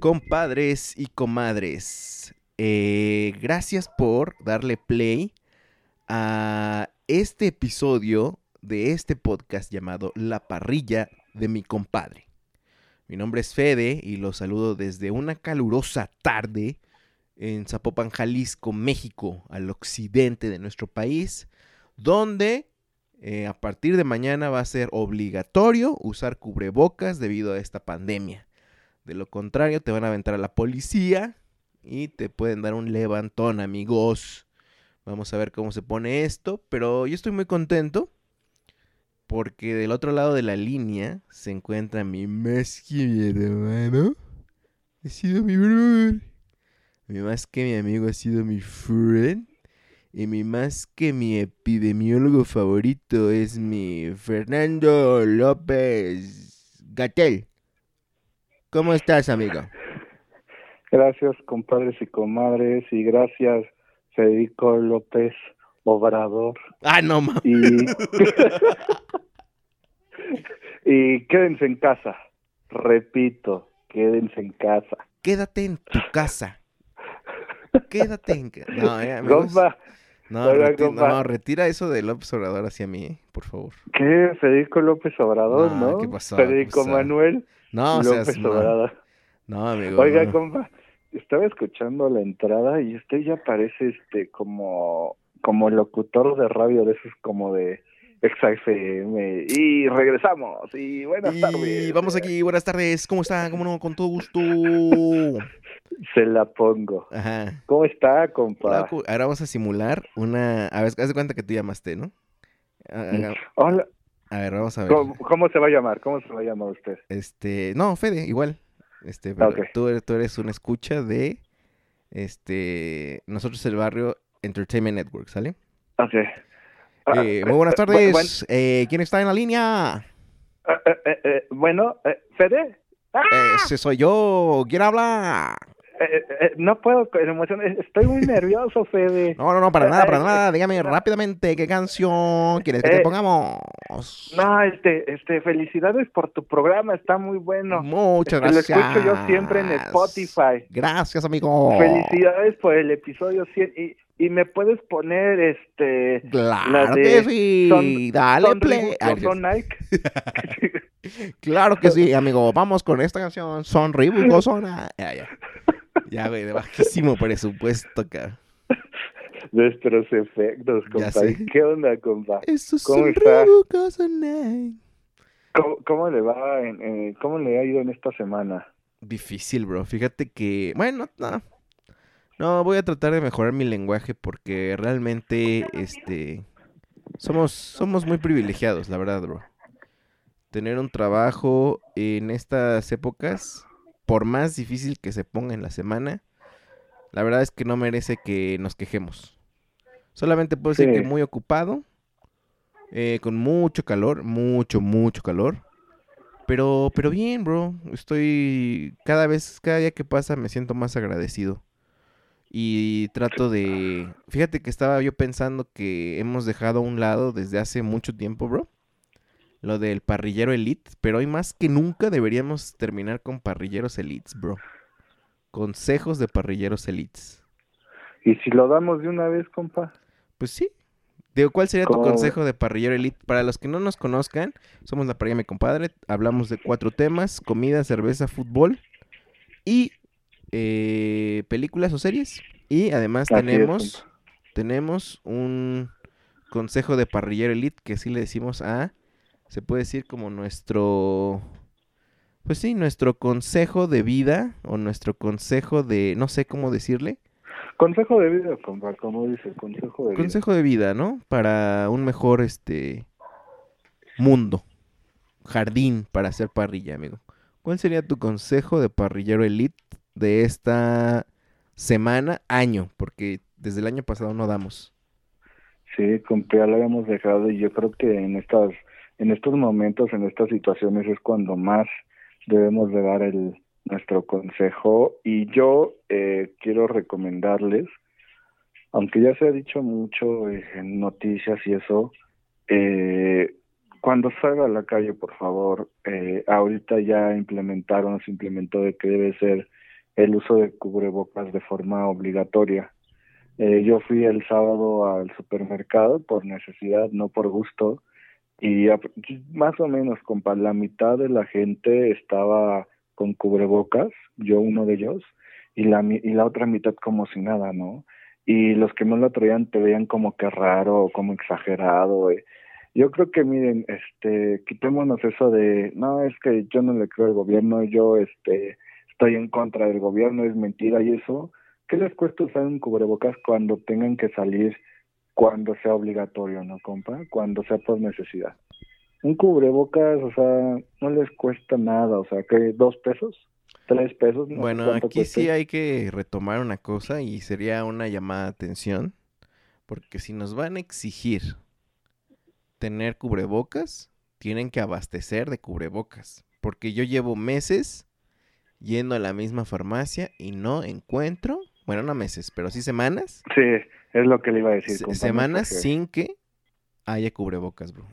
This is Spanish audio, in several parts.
Compadres y comadres, eh, gracias por darle play a este episodio de este podcast llamado La parrilla de mi compadre. Mi nombre es Fede y los saludo desde una calurosa tarde en Zapopan, Jalisco, México, al occidente de nuestro país, donde eh, a partir de mañana va a ser obligatorio usar cubrebocas debido a esta pandemia. De lo contrario, te van a aventar a la policía y te pueden dar un levantón, amigos. Vamos a ver cómo se pone esto, pero yo estoy muy contento porque del otro lado de la línea se encuentra mi más que mi hermano. Ha sido mi brother. Mi más que mi amigo ha sido mi friend. Y mi más que mi epidemiólogo favorito es mi Fernando López Gatel. ¿Cómo estás, amigo? Gracias, compadres y comadres, y gracias, Federico López Obrador. Ah, no, mames. Y... y quédense en casa. Repito, quédense en casa. Quédate en tu casa. Quédate en casa. No, eh. Compa, No, reti- no, retira eso de López Obrador hacia mí, por favor. ¿qué? Federico López Obrador, No, ¿no? ¿qué pasó? Federico ¿Qué pasó? Manuel No, o López sea, no, no, amigo. Oiga, no. compa, estaba escuchando la entrada y usted ya parece este como como locutor de radio de esos como de XFM y regresamos y buenas Y tardes. vamos aquí, buenas tardes, ¿cómo está? ¿Cómo no? Con todo gusto. Se la pongo. Ajá. ¿Cómo está, compa? Ahora vamos a simular una... A ver, haz de cuenta que tú llamaste, ¿no? Haga- Hola, A ver, vamos a ver. ¿cómo, cómo se va a llamar? ¿Cómo se va a llamar usted? Este, no, Fede, igual. Este, pero Ok. tú, eres, tú eres una escucha de, este, nosotros el barrio Entertainment Network, ¿sale? Ok. Ah, Eh, muy buenas eh, tardes. Eh, ¿Quién está en la línea? eh, eh, eh, eh, bueno, eh, Fede. ¡Ah! Ese soy yo. ¿Quién habla? Eh, eh, eh, no puedo con Estoy muy nervioso, Fede. No, no, no, para nada, para nada. Dígame rápidamente qué canción quieres que te Eh, pongamos. No, este, este, felicidades por tu programa, está muy bueno. Muchas Este, gracias. Lo escucho yo siempre en Spotify. Gracias, amigo. Felicidades por el episodio 100 y, y me puedes poner este Claro la de que sí. Son- Dale Son play. Nike. Claro que sí, amigo. Vamos con esta canción. Son Reebok o son... Ya, güey, de bajísimo presupuesto, cara. Nuestros efectos, Ya compa. sé. ¿Qué onda, compa? Esos ¿Cómo está? ¿Cómo, cómo le va? En, ¿Cómo le ha ido en esta semana? Difícil, bro. Fíjate que, bueno, no. No, voy a tratar de mejorar mi lenguaje porque realmente, este, somos, somos muy privilegiados, la verdad, bro. Tener un trabajo en estas épocas, por más difícil que se ponga en la semana, la verdad es que no merece que nos quejemos. Solamente puedo decir que muy ocupado, eh, con mucho calor, mucho, mucho calor. Pero, pero bien, bro. Estoy cada vez, cada día que pasa me siento más agradecido. Y trato de... Fíjate que estaba yo pensando que hemos dejado a un lado desde hace mucho tiempo, bro. Lo del parrillero elite. Pero hoy más que nunca deberíamos terminar con parrilleros elites, bro. Consejos de parrilleros elites. Y si lo damos de una vez, compa. Pues sí. Digo, ¿cuál sería tu consejo de parrillero elite? Para los que no nos conozcan, somos la parrilla mi compadre. Hablamos de cuatro temas: comida, cerveza, fútbol y eh, películas o series. Y además Así tenemos, tenemos un consejo de parrillero elite que sí le decimos a, se puede decir como nuestro, pues sí, nuestro consejo de vida o nuestro consejo de, no sé cómo decirle. Consejo de vida, compa, como dice, consejo de vida. Consejo de vida, ¿no? Para un mejor, este, mundo. Jardín para hacer parrilla, amigo. ¿Cuál sería tu consejo de parrillero elite de esta semana, año? Porque desde el año pasado no damos. Sí, compa, ya lo habíamos dejado y yo creo que en estas, en estos momentos, en estas situaciones es cuando más debemos de dar el, nuestro consejo y yo eh, quiero recomendarles, aunque ya se ha dicho mucho en noticias y eso, eh, cuando salga a la calle, por favor, eh, ahorita ya implementaron, se implementó de que debe ser el uso de cubrebocas de forma obligatoria. Eh, yo fui el sábado al supermercado por necesidad, no por gusto, y más o menos, compa, la mitad de la gente estaba con cubrebocas, yo uno de ellos, y la, y la otra mitad como si nada, ¿no? Y los que no lo traían te veían como que raro, como exagerado. Yo creo que miren, este, quitémonos eso de, no, es que yo no le creo al gobierno, yo este, estoy en contra del gobierno, es mentira y eso. ¿Qué les cuesta usar un cubrebocas cuando tengan que salir, cuando sea obligatorio, no, compa? Cuando sea por necesidad un cubrebocas, o sea, no les cuesta nada, o sea, que dos pesos, tres pesos. bueno, aquí sí hay que retomar una cosa y sería una llamada de atención, porque si nos van a exigir tener cubrebocas, tienen que abastecer de cubrebocas, porque yo llevo meses yendo a la misma farmacia y no encuentro, bueno, no meses, pero sí semanas. Sí, es lo que le iba a decir. semanas sin que haya cubrebocas, bro.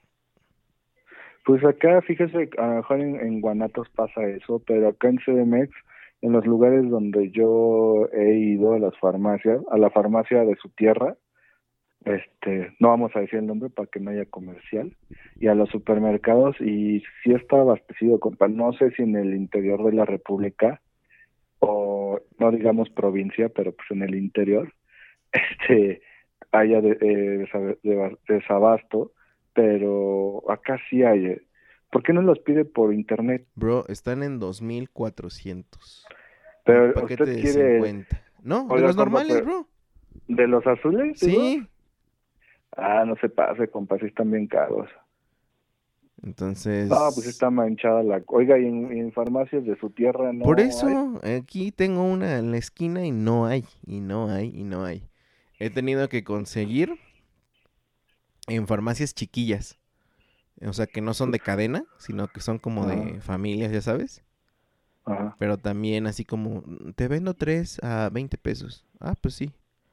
Pues acá, fíjese, a lo mejor en, Guanatos pasa eso, pero acá en CDMX, en los lugares donde yo he ido a las farmacias, a la farmacia de su tierra, este, no vamos a decir el nombre para que no haya comercial, y a los supermercados, y sí está abastecido, compa, no sé si en el interior de la República, o no digamos provincia, pero pues en el interior, este, haya de, eh, desabasto, pero acá sí hay. Eh. ¿Por qué no los pide por internet? Bro, están en 2400. Pero usted quiere... No, de los normales, bro. ¿De los azules? Sí. Ah, no se pase, compa, si están bien caros. Entonces. Ah, pues está manchada la. Oiga, y en, farmacias de su tierra no. Por eso, aquí tengo una en la esquina y no hay, y no hay, y no hay. He tenido que conseguir en farmacias chiquillas. O sea, que no son de cadena, sino que son como de familias, ya sabes. Ajá. Pero también así como, te vendo tres a 20 pesos. Ah, pues sí.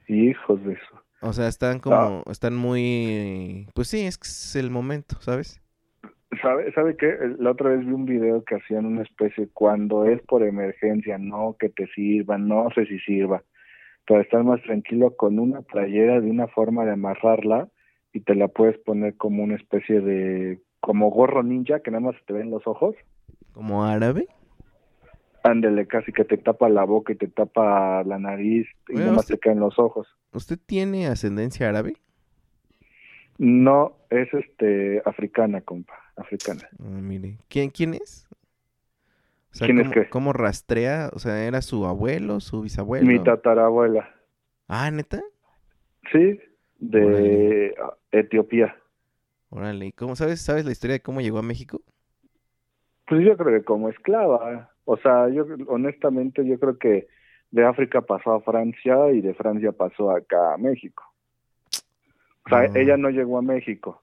Hijos de eso. O sea, están como, están muy, pues sí, es, es el momento, ¿sabes? ¿Sabe, ¿Sabe qué? La otra vez vi un video que hacían una especie, cuando es por emergencia, no que te sirva, no sé si sirva, para estar más tranquilo con una playera de una forma de amarrarla y te la puedes poner como una especie de como gorro ninja que nada más te ven los ojos. ¿Como árabe? Ándele, casi que te tapa la boca y te tapa la nariz y nada más te caen los ojos. ¿Usted tiene ascendencia árabe? No, es este africana, compa, africana. Ah, mire, ¿quién quién es? ¿Quién ¿cómo, es qué? ¿Cómo rastrea? O sea, ¿era su abuelo, su bisabuelo? Mi tatarabuela. Ah, ¿neta? Sí, de Etiopía. Órale, ¿cómo sabes, sabes la historia de cómo llegó a México? Pues yo creo que como esclava. O sea, yo honestamente yo creo que de África pasó a Francia y de Francia pasó acá a México. O sea, ella no llegó a México,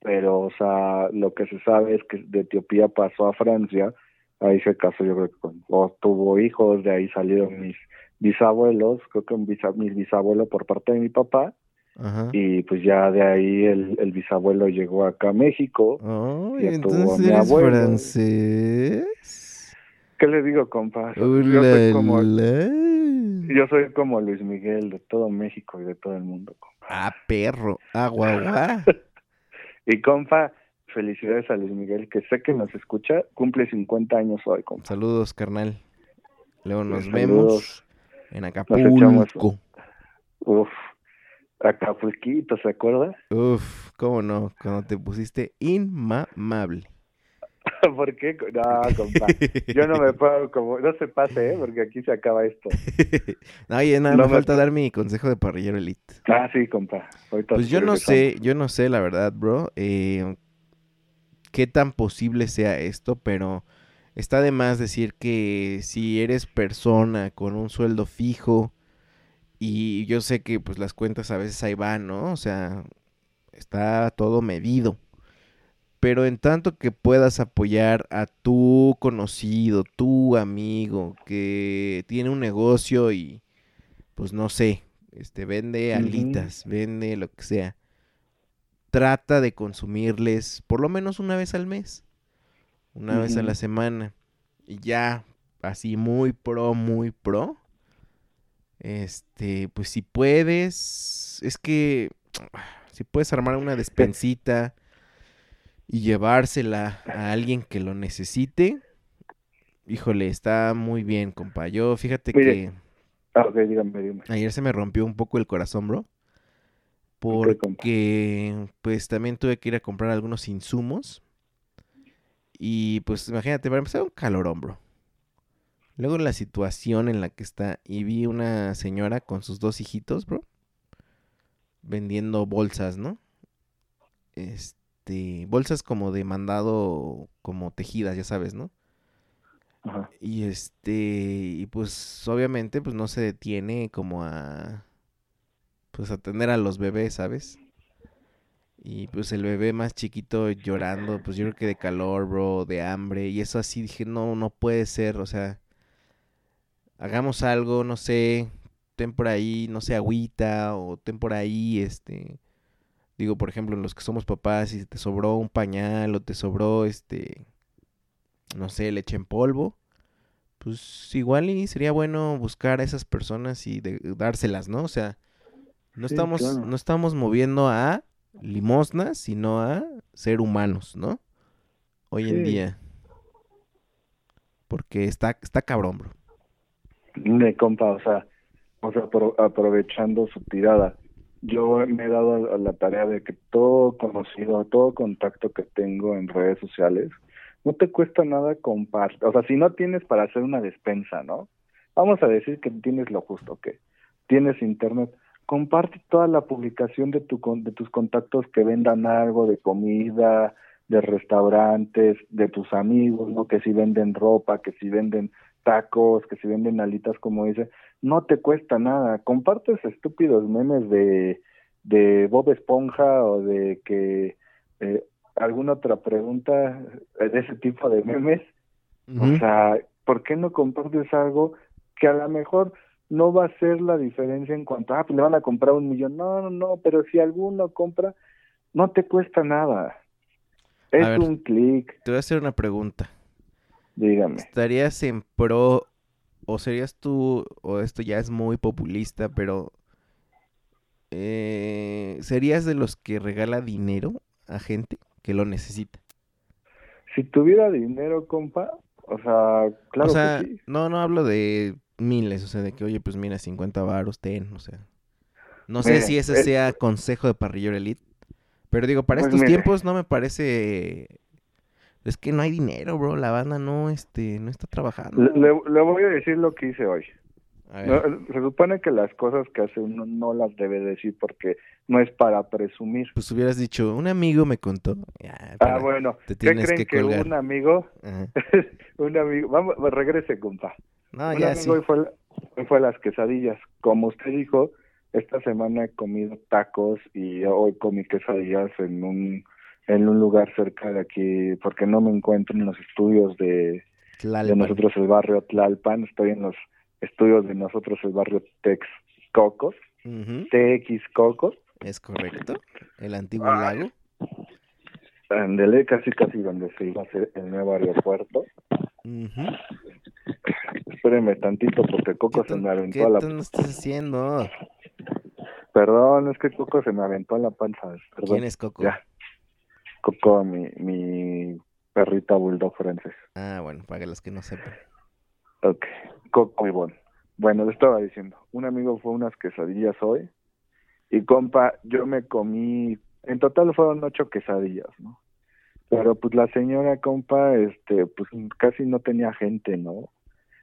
pero o sea, lo que se sabe es que de Etiopía pasó a Francia, ahí se casó yo creo que con, o tuvo hijos, de ahí salieron mis bisabuelos, creo que un mis bisabuelos por parte de mi papá, y pues ya de ahí el, el bisabuelo llegó acá a México. y entonces eres francés. ¿Qué le digo, compa? Yo soy, como, yo soy como Luis Miguel de todo México y de todo el mundo, compa. Ah, perro. Ah, y compa, felicidades a Luis Miguel, que sé que nos escucha. Cumple 50 años hoy, compa. Saludos, carnal. Luego nos vemos en Acapulco. Uf. Acapulquito, ¿se acuerda? Uf, cómo no, cuando te pusiste inmamable. ¿Por qué? No, compa. Yo no me puedo, como, no se pase, ¿eh? Porque aquí se acaba esto. no, oye, nada, No me falta dar mi consejo de parrillero elite. Ah, sí, compa. Ahorita Pues yo no sé, yo no sé la verdad, bro, eh, qué tan posible sea esto, pero está de más decir que si eres persona con un sueldo fijo y yo sé que pues las cuentas a veces ahí van, ¿no? O sea, está todo medido. Pero en tanto que puedas apoyar a tu conocido, tu amigo que tiene un negocio y pues no sé, este vende alitas, vende lo que sea. Trata de consumirles por lo menos una vez al mes, una vez a la semana y ya así muy pro, muy pro. Este, pues si puedes, es que si puedes armar una despensita y llevársela a alguien que lo necesite, híjole, está muy bien, compa. Yo fíjate Mire. que Ah, ok, dígame, dígame. ayer se me rompió un poco el corazón, bro. Porque pues también tuve que ir a comprar algunos insumos. Y pues imagínate, para empezar un calorón, bro. Luego la situación en la que está. Y vi una señora con sus dos hijitos, bro. Vendiendo bolsas, ¿no? Este. Bolsas como de mandado. Como tejidas, ya sabes, ¿no? Ajá. Y este, y pues obviamente pues no se detiene como a pues atender a los bebés, ¿sabes? Y pues el bebé más chiquito llorando, pues yo creo que de calor, bro, de hambre, y eso así dije, no, no puede ser, o sea, hagamos algo, no sé, ten por ahí, no sé, agüita, o ten por ahí, este, digo, por ejemplo, los que somos papás, si te sobró un pañal, o te sobró, este, no sé, leche en polvo, pues igual y sería bueno buscar a esas personas y de- dárselas, ¿no? O sea, no Sí, estamos, claro. no estamos moviendo a limosnas, sino a ser humanos, ¿no? Hoy en día. Porque está, está cabrón, bro. De compa, o sea, o sea, apro- aprovechando su tirada, yo me he dado a, a la tarea de que todo conocido, todo contacto que tengo en redes sociales, no te cuesta nada compartir, o sea, si no tienes para hacer una despensa, ¿no? Vamos a decir que tienes lo justo, que tienes internet, comparte toda la publicación de tu con- de tus contactos que vendan algo de comida, de restaurantes, de tus amigos, ¿no? Que si venden ropa, que si venden tacos, que si venden alitas, como dice, no te cuesta nada. Compartes estúpidos memes de, de Bob Esponja o de que eh, alguna otra pregunta de ese tipo de memes. O sea, ¿por qué no compartes algo que a lo mejor no va a ser la diferencia en cuanto, ah, pues le van a comprar un millón? No, no, no, pero si alguno compra, no te cuesta nada. Es ver. un clic, Te voy a hacer una pregunta. dígame. ¿Estarías en pro o serías tú, o esto ya es muy populista, pero eh, serías de los que regala dinero a gente que lo necesita? Si tuviera dinero, compa, o sea, claro o sea, que sí. no, no hablo de miles, o sea, de que, oye, pues mira, 50 varos, ten, o sea. No sé si ese es- sea consejo de parrillero elite, pero digo, para Pues estos tiempos no me parece... Es que no hay dinero, bro, la banda no, este, no está trabajando. Le, le- le voy a decir lo que hice hoy. No, se supone que las cosas que hace uno no las debe decir porque no es para presumir. pues hubieras dicho, un amigo me contó. Ya, Ah, bueno, te ¿qué tienes creen que que, un amigo, un amigo, vamos, regrese, compa. No, ya amigo sí. hoy fue, hoy fue las quesadillas. Como usted dijo, esta semana he comido tacos y hoy comí quesadillas en un en un lugar cerca de aquí porque no me encuentro en los estudios de, de nosotros el barrio Tlalpan, estoy en los estudios de nosotros el barrio Tex Cocos, Ujú, TX Cocos, Es correcto. El antiguo lago. Ándele, casi casi donde se iba a hacer el nuevo aeropuerto. Ujú. Espérenme tantito porque Coco ¿Qué se me ¿Qué aventó a la... tan estás haciendo? Perdón, es que Coco se me aventó a la panza. Perdón. ¿Quién es Coco? Ya. Coco, mi, mi perrita bulldog francés. Ah, bueno, para los que no sepan. Ok, Coco y Bon. Bueno, le estaba diciendo, un amigo fue unas quesadillas hoy y compa, yo me comí, en total fueron ocho quesadillas, ¿no? Pero pues la señora, compa, este, pues casi no tenía gente, ¿no?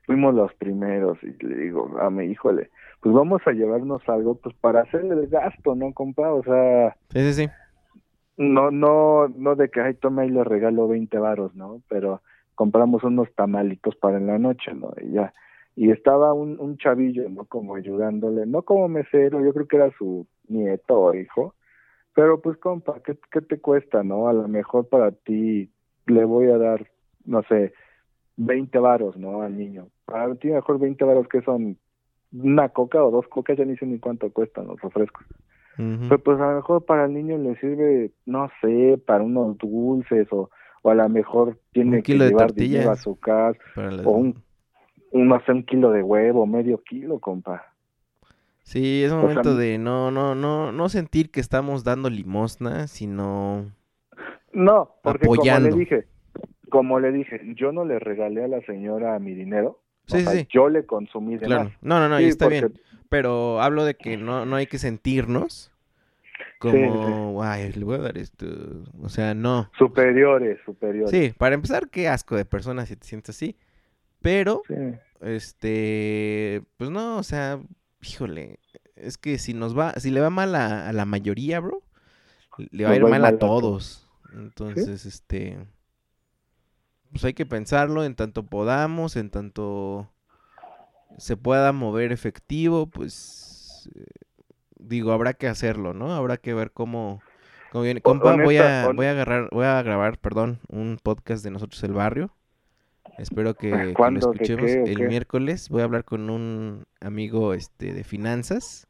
Fuimos los primeros y le digo a mi híjole, pues vamos a llevarnos algo, pues para hacerle el gasto, ¿no, compa? O sea, Sí, sí, sí. no, no, no de que, ay, toma y le regalo 20 varos, ¿no? Pero compramos unos tamalitos para en la noche, ¿no? Y ya. Y estaba un, un chavillo, ¿no? Como ayudándole, no como mesero, yo creo que era su nieto o hijo. Pero pues, compa, ¿qué, qué te cuesta, no? A lo mejor para ti le voy a dar, no sé, 20 varos, ¿no? Al niño. Para ti mejor 20 varos que son una coca o dos cocas, ya ni sé ni cuánto cuestan los refrescos. Pero pues a lo mejor para el niño le sirve, no sé, para unos dulces o, o a lo mejor tiene que llevar dinero a su casa, o un, un, no sé, un kilo de huevo, medio kilo, compa. Sí, es sea, momento de no, no, no, no sentir que estamos dando limosna, sino No, porque Apoyando. como le dije, como le dije, yo no le regalé a la señora mi dinero, Sí, o sea, sí. yo le consumí de claro. más. No, no, no, Sí, está porque- bien. Pero hablo de que no, no hay que sentirnos como, ay, le voy a dar esto. O sea, no. Superiores, superiores. Sí, para empezar, qué asco de persona si te sientes así. Pero, Sí. este, pues no, o sea, híjole, es que si nos va, si le va mal a, a la mayoría, bro, le va a Nos ir va a ir mal mal a todos. Entonces, este, pues hay que pensarlo en tanto podamos, en tanto se pueda mover efectivo, pues eh, digo, habrá que hacerlo, ¿no? Habrá que ver cómo, cómo viene. Compa, voy a, voy a agarrar, voy a grabar, perdón, un podcast de nosotros el barrio. Espero que, que lo ¿Cuándo? ¿De escuchemos qué el qué? miércoles. Voy a hablar con un amigo este de finanzas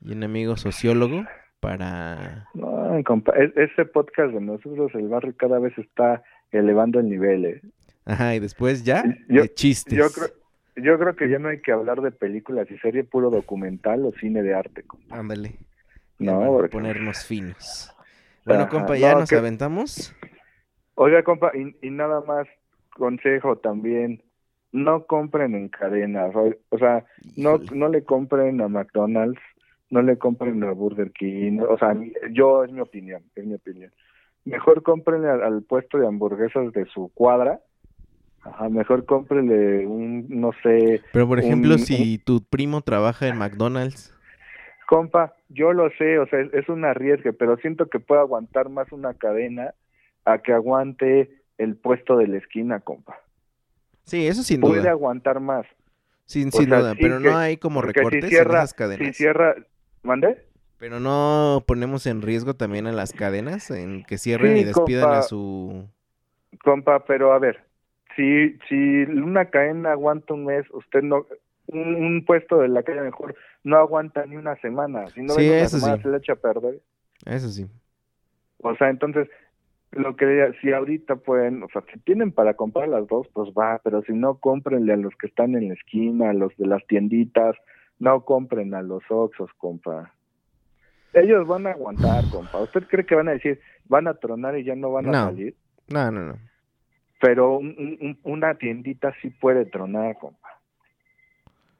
y un amigo sociólogo para No, compa, e- ese podcast de nosotros, el barrio, cada vez está elevando el nivel, ¿eh? Ajá, y después ya Yo- de chistes. Yo creo, yo creo que ya no hay que hablar de películas y serie puro documental o cine de arte. compa. Ándale. Ya No, porque- ponernos finos. Bueno, Ajá, compa, ya no, nos que- aventamos. Oiga, compa, y, y nada más consejo también, no compren en cadenas, o, sea, no, no le compren a McDonald's, no le compren a Burger King, o sea, yo es mi opinión, es mi opinión. Mejor cómprenle al, al puesto de hamburguesas de su cuadra, Ajá, mejor cómprenle un, no sé, Pero por ejemplo, un- si tu primo trabaja en McDonald's, Compa, yo lo sé, o sea, es, es un arriesgue, pero siento que puede aguantar más una cadena a que aguante el puesto de la esquina, compa. sí, eso sin Puede duda, aguantar más. sin, o sin sea, duda, sí pero que- no hay como porque si recortes en cierra- esas cadenas. Si cierra, ¿mande? Pero no ponemos en riesgo también a las cadenas en que cierren Sí, y despidan a su... Compa, pero a ver, si, si una cadena aguanta un mes, usted no, un, un puesto de la calle mejor no aguanta ni una semana. Si no Sí, una eso semana sí. se le echa a perder. Eso sí. O sea, entonces, lo que diría, si ahorita pueden, o sea, si tienen para comprar las dos, pues va, pero si no, cómprenle a los que están en la esquina, a los de las tienditas, no compren a los Oxos, compa. Ellos van a aguantar, compa. ¿Usted cree que van a decir, van a tronar y ya no van a No. salir? No, no, no. Pero un- un- un- una tiendita sí puede tronar, compa.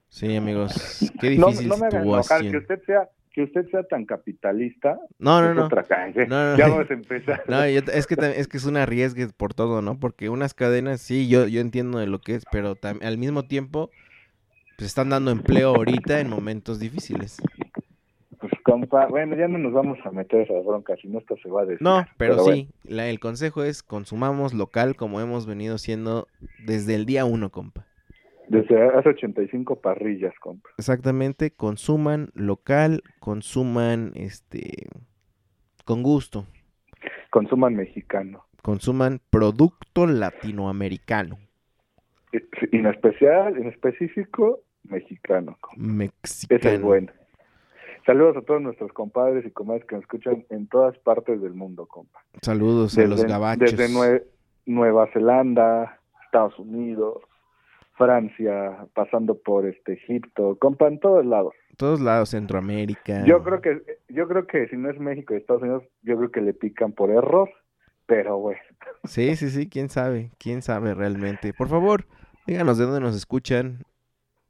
Sí, amigos, qué No, difícil no me hagan enojar, que usted sea que usted sea tan capitalista. No, no, es no. otra calle. No, no, Ya vamos a empezar. No, yo- es que es que es un arriesgue por todo, ¿no? Porque unas cadenas, sí, yo, yo entiendo de lo que es, pero al mismo tiempo, pues están dando empleo ahorita en momentos difíciles. Pues compa, bueno, ya no nos vamos a meter esas broncas, si no esto se va a decir. No, pero, sí, la- el consejo es consumamos local como hemos venido siendo desde el día uno, compa. Desde hace 85 parrillas, compa. Exactamente, consuman local, consuman este con gusto, Consuman mexicano. consuman producto latinoamericano, y En especial, en específico, mexicano. mexicano. Ese es bueno. Saludos a todos nuestros compadres y comadres que nos escuchan en todas partes del mundo, compa. Saludos a los Desde, gabachos. desde Nue- Nueva Zelanda, Estados Unidos, Francia, pasando por este Egipto, compa, en todos lados. Todos lados, Centroamérica. Yo creo que yo creo que si no es México y Estados Unidos, yo creo que le pican por error, pero bueno. Sí, sí, sí, quién sabe, quién sabe realmente. Por favor, díganos de dónde nos escuchan,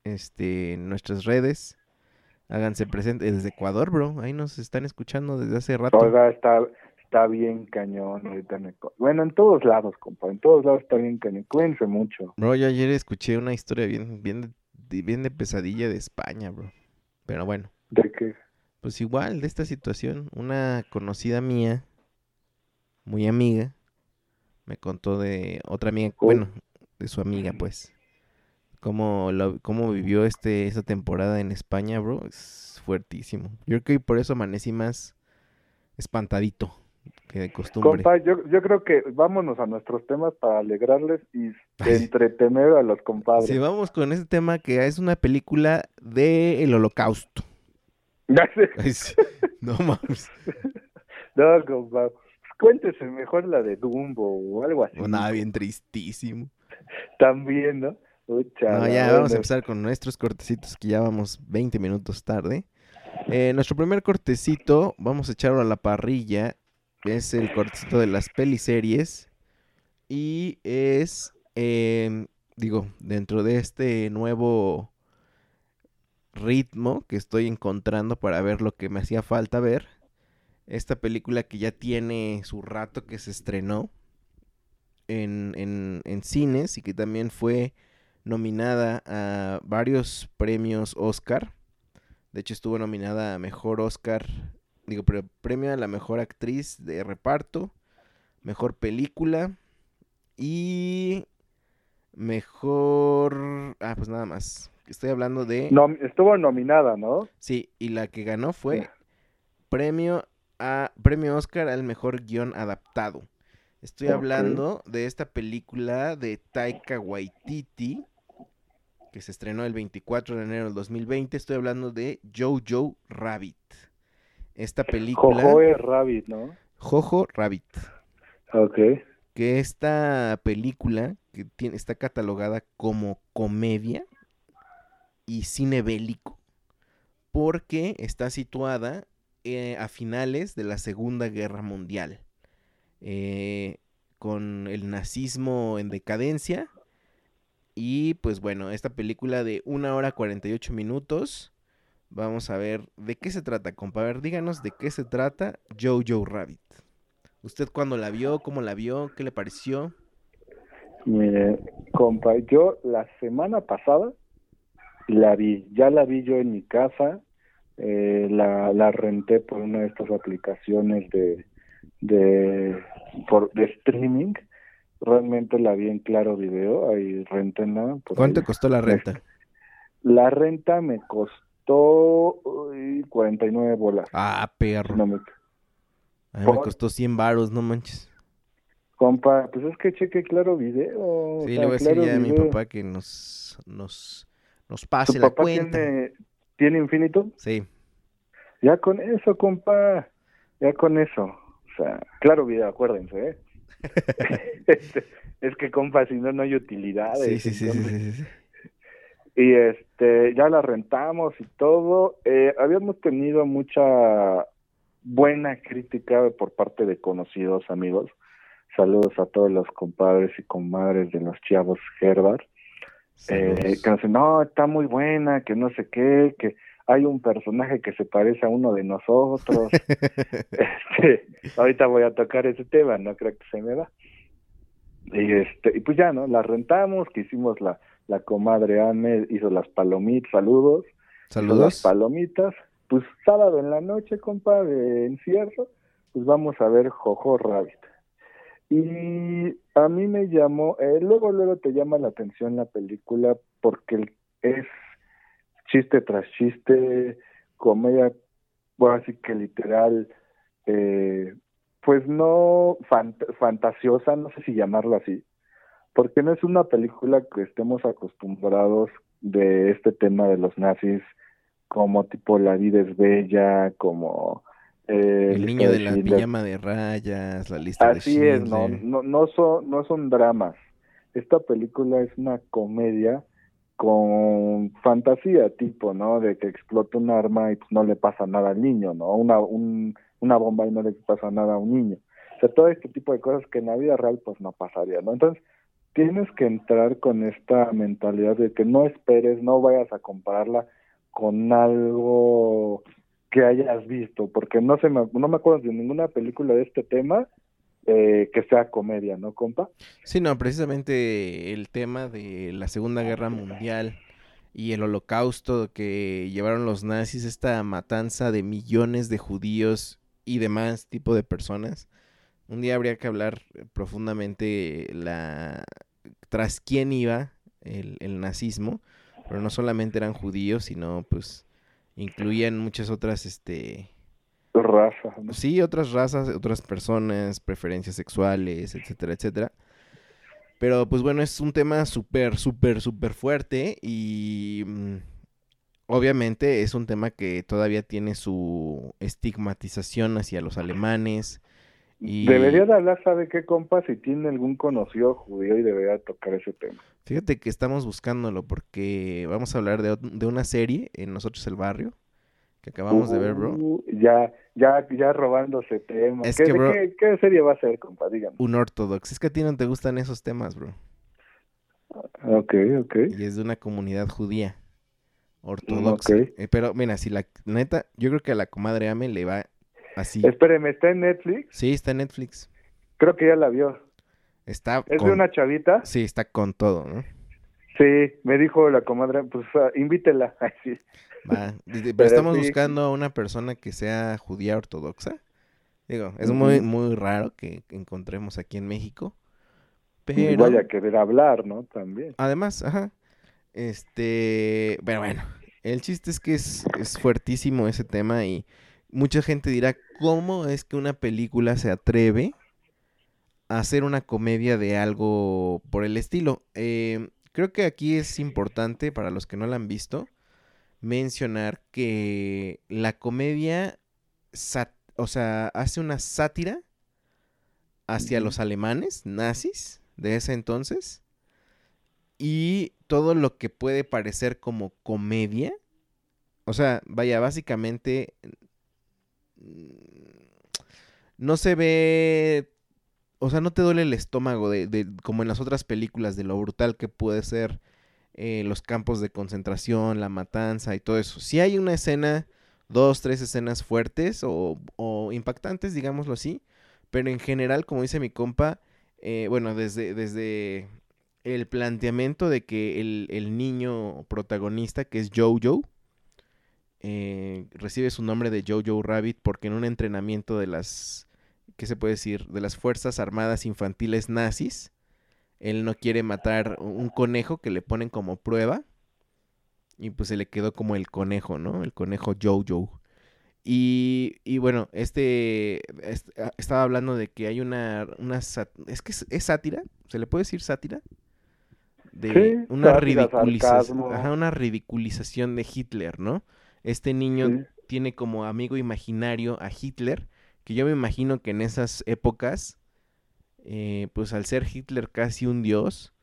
este, en nuestras redes. Háganse presentes desde Ecuador, bro. Ahí nos están escuchando desde hace rato. Oiga, está está bien cañón. Ahorita. Bueno, en todos lados, compa, en todos lados está bien cañón. Cuídense mucho. Bro, yo ayer escuché una historia bien, bien, de, bien de pesadilla de España, bro. Pero bueno. ¿De qué? Pues igual, de esta situación, una conocida mía, muy amiga, me contó de otra amiga, bueno, de su amiga, pues. Cómo, lo, cómo vivió este, esta temporada en España, bro. Es fuertísimo. Yo creo que por eso amanecí más espantadito que de costumbre. Compa, yo, yo creo que vámonos a nuestros temas para alegrarles y entretener a los compadres. Sí, vamos con este tema que es una película de el holocausto. Sí. No mames. No, compa. Cuéntese mejor la de Dumbo o algo así. Nada, bien tristísimo. También, ¿no? Ucha, No, ya vamos a empezar con nuestros cortecitos que ya vamos 20 minutos tarde. Eh, nuestro primer cortecito, vamos a echarlo a la parrilla. Es el cortecito de las peliseries. Y es, eh, digo, dentro de este nuevo ritmo que estoy encontrando para ver lo que me hacía falta ver. Esta película que ya tiene su rato que se estrenó en, en, en cines y que también fue nominada a varios premios Oscar. De hecho, estuvo nominada a Mejor Oscar, digo, pero premio a la Mejor Actriz de Reparto, Mejor Película y Mejor... Ah, pues nada más. Estoy hablando de... No, estuvo nominada, ¿no? Sí, y la que ganó fue premio a premio Oscar al mejor guion adaptado. Estoy hablando de esta película de Taika Waititi que se estrenó el 24 de enero del 2020. Estoy hablando de Jojo Rabbit. Esta película Jojo es Rabbit, ¿no? Jojo Rabbit, Ok. que esta película que tiene, está catalogada como comedia y cine bélico porque está situada eh, a finales de la Segunda Guerra Mundial, eh, con el nazismo en decadencia. Y pues bueno, esta película de 1 hora 48 minutos, vamos a ver de qué se trata, compa. A ver, díganos de qué se trata Jojo Rabbit. ¿Usted cuándo la vio? ¿Cómo la vio? ¿Qué le pareció? Mire, compa, yo la semana pasada la vi, ya la vi yo en mi casa, eh, la, la renté por una de estas aplicaciones de, de, por, de streaming, realmente la vi en Claro Video, ahí rentenla. ¿Cuánto ahí. costó la renta? La renta me costó 49 bolas. Ah, perro. No me- A mí me costó 100 varos, no manches. Compa, pues es que cheque Claro Video. o Sí, sea, le voy a decir Claro ya a mi papá que nos, nos, nos ¿Tu pase la papá cuenta. tiene, tiene infinito? Sí, Ya con eso, compa, ya con eso. O sea, claro video, acuérdense, ¿eh? Este, es que, compa, si no, no hay utilidades. sí, sí, sí, sí, entonces- sí, sí, sí. Y este, ya la rentamos y todo. Eh, habíamos tenido mucha buena crítica por parte de conocidos amigos. Saludos a todos los compadres y comadres de los chavos Herbert. Eh, que nos dicen, no, está muy buena, que no sé qué, que hay un personaje que se parece a uno de nosotros. este, ahorita voy a tocar ese tema, no creo que se me va. Y este, y pues ya, ¿no? La rentamos, que hicimos la, la comadre Anne, hizo las palomitas, saludos. hizo Las Saludos. palomitas. Pues sábado en la noche, compa, de encierro, pues vamos a ver Jojo Rabbit. Y a mí me llamó, eh, luego, luego te llama la atención la película porque es chiste tras chiste, comedia, bueno, así que literal, eh, pues no fant- fantasiosa, no sé si llamarlo así, porque no es una película que estemos acostumbrados de este tema de los nazis, como tipo La vida es bella, como... eh, El niño de la Schindler. pijama de rayas, la lista Así de es, no, no, no son, no son dramas. Esta película es una comedia con fantasía tipo, ¿no? De que explota un arma y pues no le pasa nada al niño, ¿no? Una, un, una bomba y no le pasa nada a un niño. O sea, todo este tipo de cosas que en la vida real pues no pasaría, ¿no? Entonces, tienes que entrar con esta mentalidad de que no esperes, no vayas a compararla con algo que hayas visto, porque no se me, no me acuerdo de ninguna película de este tema eh, que sea comedia, ¿no, compa? Sí, no, precisamente el tema de la Segunda Guerra Mundial y el holocausto que llevaron los nazis, esta matanza de millones de judíos y demás tipo de personas. Un día habría que hablar profundamente la tras quién iba el, el nazismo, pero no solamente eran judíos, sino pues incluían muchas otras este Razas. ¿no? Sí, otras razas, otras personas, preferencias sexuales, etcétera, etcétera. Pero pues bueno, es un tema súper, súper, súper fuerte y mm, obviamente es un tema que todavía tiene su estigmatización hacia los alemanes. Y Debería de hablar, ¿sabe qué, compa? Si tiene algún conocido judío y debería tocar ese tema. fíjate que estamos buscándolo porque vamos a hablar de, de una serie en Nosotros el Barrio que acabamos de ver, bro. Uh, ya, ya, ya robándose temas. Es ¿Qué, que, de bro- qué, qué serie va a ser, compa? Dígame. Un ortodox. Es que a ti no te gustan esos temas, bro. Ok, ok. Y es de una comunidad judía ortodoxa. ok. Eh, pero mira, si la neta, yo creo que a la comadre Ame le va así. Espéreme, ¿está en Netflix? Sí, está en Netflix. Creo que ya la vio. Está ¿Es con... de una chavita? Sí, está con todo, ¿no? Sí, me dijo la comadre, pues ah, invítela. Ay, sí. Va. Pero Pero estamos sí. buscando a una persona que sea judía ortodoxa. Digo, es muy, muy raro que encontremos aquí en México. Y Pero vaya a querer hablar, ¿no? También. Además, ajá. Este, pero bueno, el chiste es que es, es fuertísimo ese tema y mucha gente dirá, ¿cómo es que una película se atreve a hacer una comedia de algo por el estilo? Eh, creo que aquí es importante, para los que no la han visto, mencionar que la comedia, o sea, hace una sátira hacia los alemanes nazis de ese entonces y todo lo que puede parecer como comedia. O sea, vaya, básicamente no se ve, o sea, no te duele el estómago de, de- como en las otras películas de lo brutal que puede ser eh, los campos de concentración, la matanza y todo eso. Si hay una escena, dos, tres escenas fuertes o, o impactantes, digámoslo así, pero en general, como dice mi compa, eh, bueno, desde, desde el planteamiento de que el, el niño protagonista, que es Jojo, eh, recibe su nombre de Jojo Rabbit porque en un entrenamiento de las, ¿qué se puede decir? De las Fuerzas Armadas Infantiles nazis, él no quiere matar un conejo que le ponen como prueba y pues se le quedó como el conejo, ¿no? El conejo Jojo. Y, y bueno, este, est- ah, estaba hablando de que hay una, una sat- es que es, es sátira, se le puede decir sátira, de Sí, una ridiculización, ajá, una ridiculización de Hitler, ¿no? Este niño Sí. tiene como amigo imaginario a Hitler, que yo me imagino que en esas épocas, eh, pues al ser Hitler casi un dios,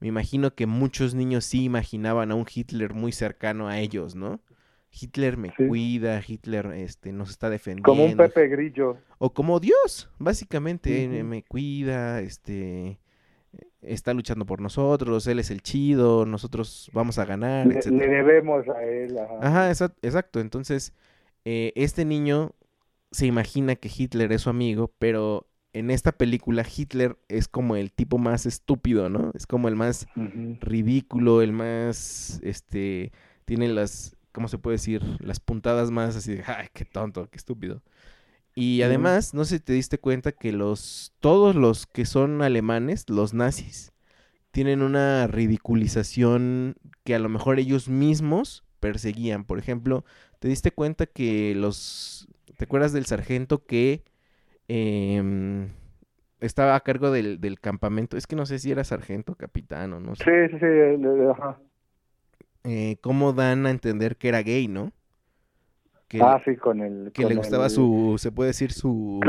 me imagino que muchos niños sí imaginaban a un Hitler muy cercano a ellos, ¿no? Hitler me Sí. cuida, Hitler este, nos está defendiendo. Como un Pepe Grillo. O como Dios, básicamente, me cuida, este, está luchando por nosotros, él es el chido, nosotros vamos a ganar, Le, le debemos a él. Ajá. Ajá, exacto. Entonces, eh, este niño se imagina que Hitler es su amigo, pero en esta película Hitler es como el tipo más estúpido, ¿no? Es como el más ridículo, el más, este, tiene las, ¿cómo se puede decir? Las puntadas más así de, ay, qué tonto, qué estúpido. Y además, no sé si te diste cuenta que los, todos los que son alemanes, los nazis, tienen una ridiculización que a lo mejor ellos mismos perseguían. Por ejemplo, ¿te diste cuenta que los... ¿Te acuerdas del sargento que em, estaba a cargo del, del campamento? Es que no sé si era sargento, capitán o no sé. Sí, sí, sí. ajá. Eh, ¿Cómo dan a entender que era gay, no? Que, Ah, sí, con el. que con le gustaba el- su... Se puede decir su...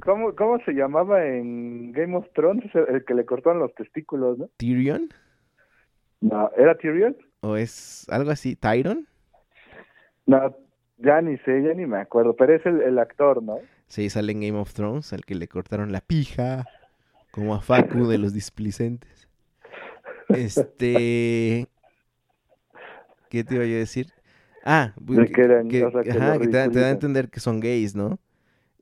¿Cómo, cómo, se llamaba en Game of Thrones? El, el que le cortaron los testículos, ¿no? Tyrion. No, ¿era Tyrion? ¿O es algo así? ¿Tyron? No, ya ni sé, ya ni me acuerdo, pero es el, el actor, ¿no? Sí, sale en Game of Thrones, al que le cortaron la pija, como a Facu de los displicentes. Este... ¿Qué te iba yo a decir? Ah, De que eran- que, o sea, que ajá, que te, da- te da a entender que son gays, ¿no?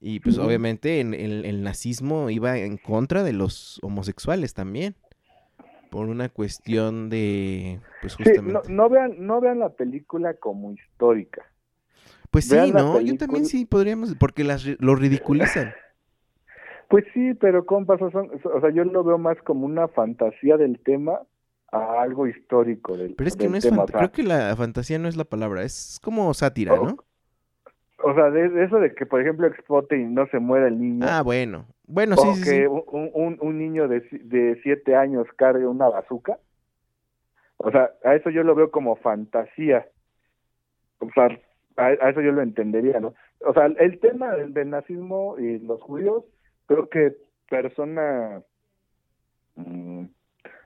Y pues obviamente en, el- el nazismo iba en contra de los homosexuales también. Por una cuestión de, pues Sí, justamente. no, no vean, no vean la película como histórica. pues sí, vean ¿no? Yo también sí podríamos, porque las, lo ridiculizan. Pues sí, pero compas, o sea, yo lo veo más como una fantasía del tema a algo histórico del, Pero es que no es, tema. fant- o sea, creo que la fantasía no es la palabra, es como sátira, ¿no? O sea, de, de eso de que, por ejemplo, explote y no se muera el niño. Ah, bueno. Bueno, o sí, sí, que sí. Un, un, un niño de, de siete años cargue una bazuca. O sea, a eso yo lo veo como fantasía. O sea, a, a eso yo lo entendería, ¿no? O sea, el tema del, del nazismo y los judíos, creo que persona, mm,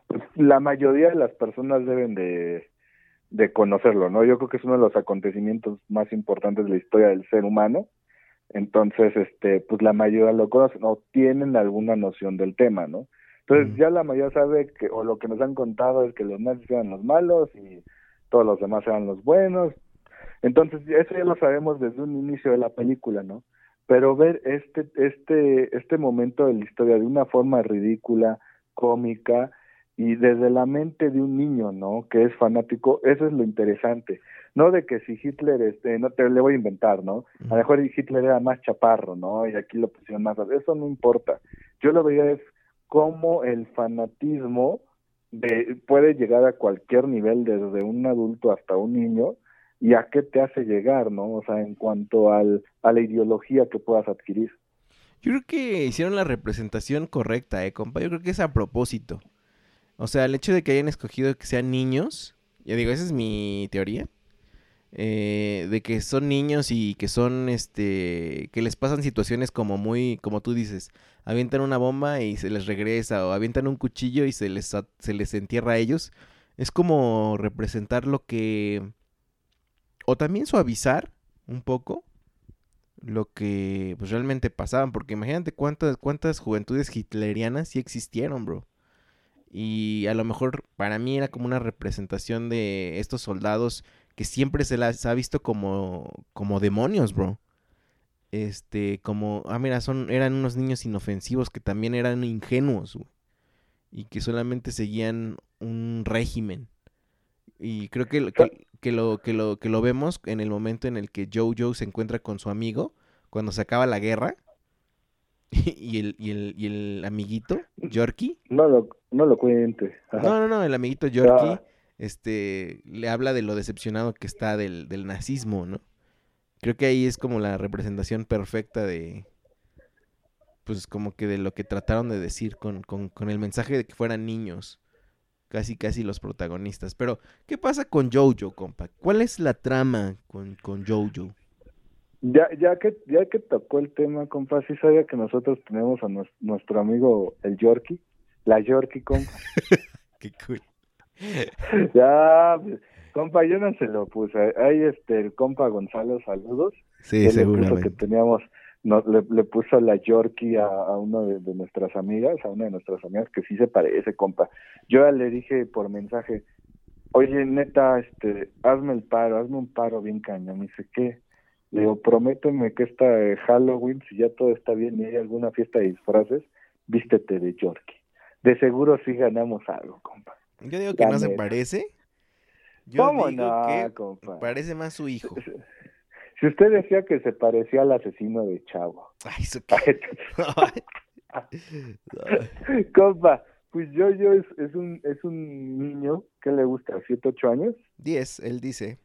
pues, la mayoría de las personas deben de, de conocerlo, ¿no? Yo creo que es uno de los acontecimientos más importantes de la historia del ser humano. Entonces, este, pues la mayoría lo conocen o tienen alguna noción del tema, ¿no? Entonces Mm. ya la mayoría sabe que, o lo que nos han contado es que los nazis eran los malos y todos los demás eran los buenos. Entonces, eso ya lo sabemos desde un inicio de la película, ¿no? Pero ver este, este, este momento de la historia de una forma ridícula, cómica, y desde la mente de un niño, ¿no? Que es fanático, eso es lo interesante. No de que si Hitler, este, no te le voy a inventar, ¿no? A lo mejor Hitler era más chaparro, ¿no? Y aquí lo pusieron más, eso no importa. Yo lo veía es cómo el fanatismo de, puede llegar a cualquier nivel, desde un adulto hasta un niño, y a qué te hace llegar, ¿no? O sea, en cuanto al, a la ideología que puedas adquirir. Yo creo que hicieron la representación correcta, eh, compa. Yo creo que es a propósito. O sea, el hecho de que hayan escogido que sean niños, ya digo, esa es mi teoría. eh, de que son niños y que son, este, que les pasan situaciones como muy, como tú dices, avientan una bomba y se les regresa, o avientan un cuchillo y se les, se les entierra a ellos. Es como representar lo que, o también suavizar un poco lo que pues realmente pasaban, porque imagínate cuántas cuántas juventudes hitlerianas sí existieron, bro. Y a lo mejor para mí era como una representación de estos soldados que siempre se las ha visto como como demonios, bro. Este, como ah mira, son eran unos niños inofensivos que también eran ingenuos, y que solamente seguían un régimen. Y creo que, que lo, que, lo, que lo vemos en el momento en el que Jojo se encuentra con su amigo, cuando se acaba la guerra, y el, y el, y el amiguito, Yorkie, No lo, no lo cuente. Ajá. no, no, no, el amiguito Yorkie, Ah. este, le habla de lo decepcionado que está del, del nazismo, ¿no? Creo que ahí es como la representación perfecta de, pues como que de lo que trataron de decir con, con, con el mensaje de que fueran niños. Casi, casi los protagonistas. Pero, ¿qué pasa con Jojo, compa? ¿Cuál es la trama con, con Jojo? Ya, ya que ya que tocó el tema, compa, sí sabía que nosotros tenemos a nues- nuestro amigo el Yorkie, la Yorkie, compa. Qué cool. ya, pues, compa, yo no se lo puse. Ahí este, el compa Gonzalo, saludos. Sí, Él le puso que seguramente. teníamos, no, le, le puso la Yorkie a, a una de, de nuestras amigas, a una de nuestras amigas, que sí se parece, compa. Yo ya le dije por mensaje, oye, neta, este, hazme el paro, hazme un paro bien cañón. Me dice, ¿qué? Le digo, prométeme que esta eh, Halloween, si ya todo está bien y hay alguna fiesta de disfraces, vístete de Yorkie. De seguro sí ganamos algo, compa. Yo digo que no se parece. Yo ¿Cómo digo no, que compa? parece más su hijo. Si usted decía que se parecía al asesino de Chavo. Ay, eso qué-. Compa, pues yo, yo es, es un es un niño que le gusta, siete, ocho años. Diez, él dice.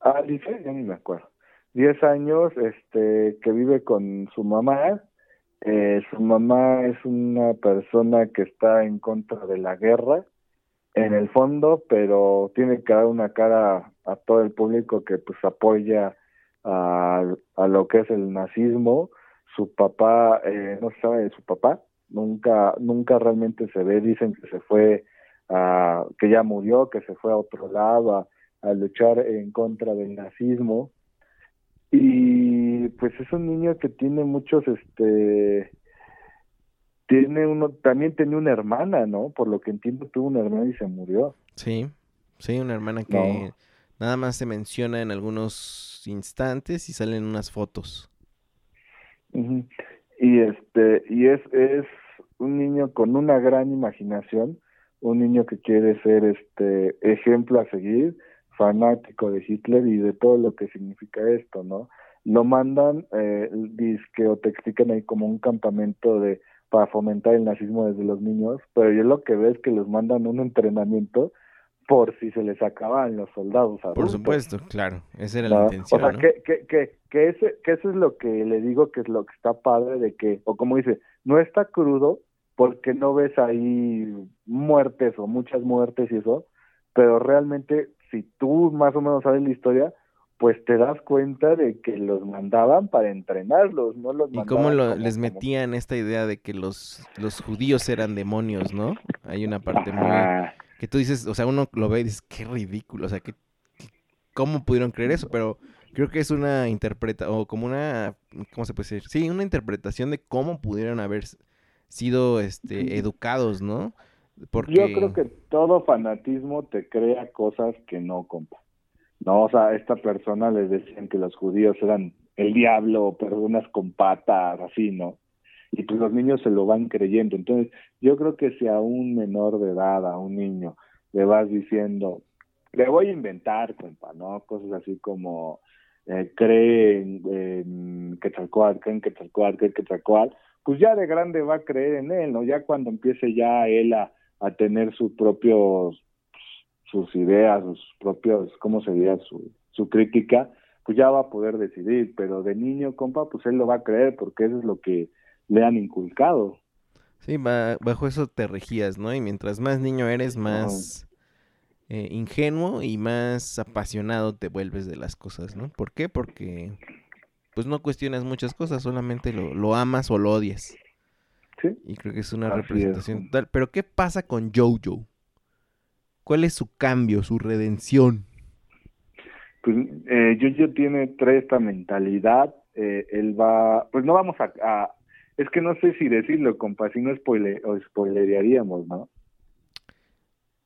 Ah, dice, ya ni me acuerdo. Diez años, este, que vive con su mamá. Eh, su mamá es una persona que está en contra de la guerra, en el fondo, pero tiene que dar una cara a todo el público que pues apoya a, a lo que es el nazismo. Su papá, eh, no se sabe de su papá, nunca, nunca realmente se ve, dicen que se fue a, que ya murió, que se fue a otro lado a luchar en contra del nazismo. Y pues es un niño que tiene muchos, este, tiene uno, también tenía una hermana, ¿no? Por lo que entiendo tuvo una hermana y se murió. Sí, sí, una hermana que No. Nada más se menciona en algunos instantes y salen unas fotos. Y este, y es, es un niño con una gran imaginación, un niño que quiere ser este ejemplo a seguir, fanático de Hitler y de todo lo que significa esto, ¿no? Lo mandan, eh, que o te explican ahí como un campamento de para fomentar el nazismo desde los niños, pero yo lo que veo es que los mandan un entrenamiento por si se les acaban los soldados adultos. Por supuesto, claro, esa era la intención. O sea, que, que, que, que, ese, que eso es lo que le digo que es lo que está padre de que, o como dice, no está crudo porque no ves ahí muertes o muchas muertes y eso, pero realmente si tú más o menos sabes la historia, pues te das cuenta de que los mandaban para entrenarlos, no los Y cómo les metían esta idea de que los, los judíos eran demonios, ¿no? Hay una parte muy... que tú dices, o sea, uno lo ve y dices, qué ridículo, o sea, que, ¿cómo pudieron creer eso? Pero creo que es una interpreta, o como una, ¿cómo se puede decir? Sí, una interpretación de cómo pudieron haber sido este, educados, ¿no? Porque... Yo creo que todo fanatismo te crea cosas que no, compa. No, o sea, a esta persona les decían que los judíos eran el diablo, personas con patas, así, ¿no? Y pues los niños se lo van creyendo. Entonces, yo creo que si a un menor de edad, a un niño, le vas diciendo, le voy a inventar, compa, ¿no? Cosas así como, eh, cree en, en Quetzalcoatl, cree en Quetzalcoatl, cree en Quetzalcoatl, pues ya de grande va a creer en él, ¿no? Ya cuando empiece ya él a, a tener sus propios sus ideas, sus propios, ¿cómo se diría? Su, su crítica, pues ya va a poder decidir, pero de niño, compa, pues él lo va a creer porque eso es lo que le han inculcado. Sí, bajo eso te regías, ¿no? Y mientras más niño eres, más eh, ingenuo y más apasionado te vuelves de las cosas, ¿no? ¿Por qué? Porque pues no cuestionas muchas cosas, solamente lo, lo amas o lo odias. Sí. Y creo que es una representación total. Pero ¿qué pasa con Jojo? ¿Cuál es su cambio, su redención? Pues eh, Jojo tiene trae esta mentalidad. Eh, él va, pues no vamos a, es que no sé si decirlo, compa, si no spoiler, o spoilerearíamos, ¿no?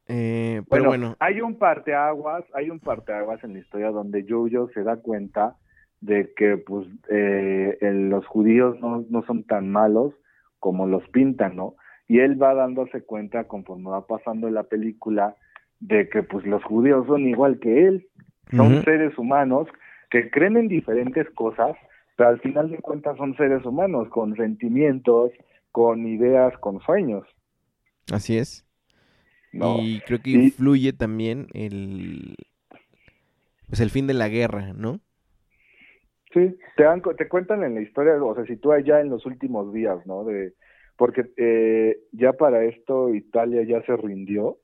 Eh, pero bueno, hay un parteaguas, hay un parteaguas en la historia donde Jojo se da cuenta de que pues eh, los judíos no, no son tan malos como los pintan, ¿no? Y él va dándose cuenta conforme va pasando la película de que pues los judíos son igual que él, son seres humanos que creen en diferentes cosas, pero al final de cuentas son seres humanos con sentimientos, con ideas, con sueños. Así es. Y creo que influye también el pues el fin de la guerra, ¿no? Sí, te, dan, te cuentan en la historia, o sea, sitúa ya en los últimos días, ¿no? De, porque eh, ya para esto Italia ya se rindió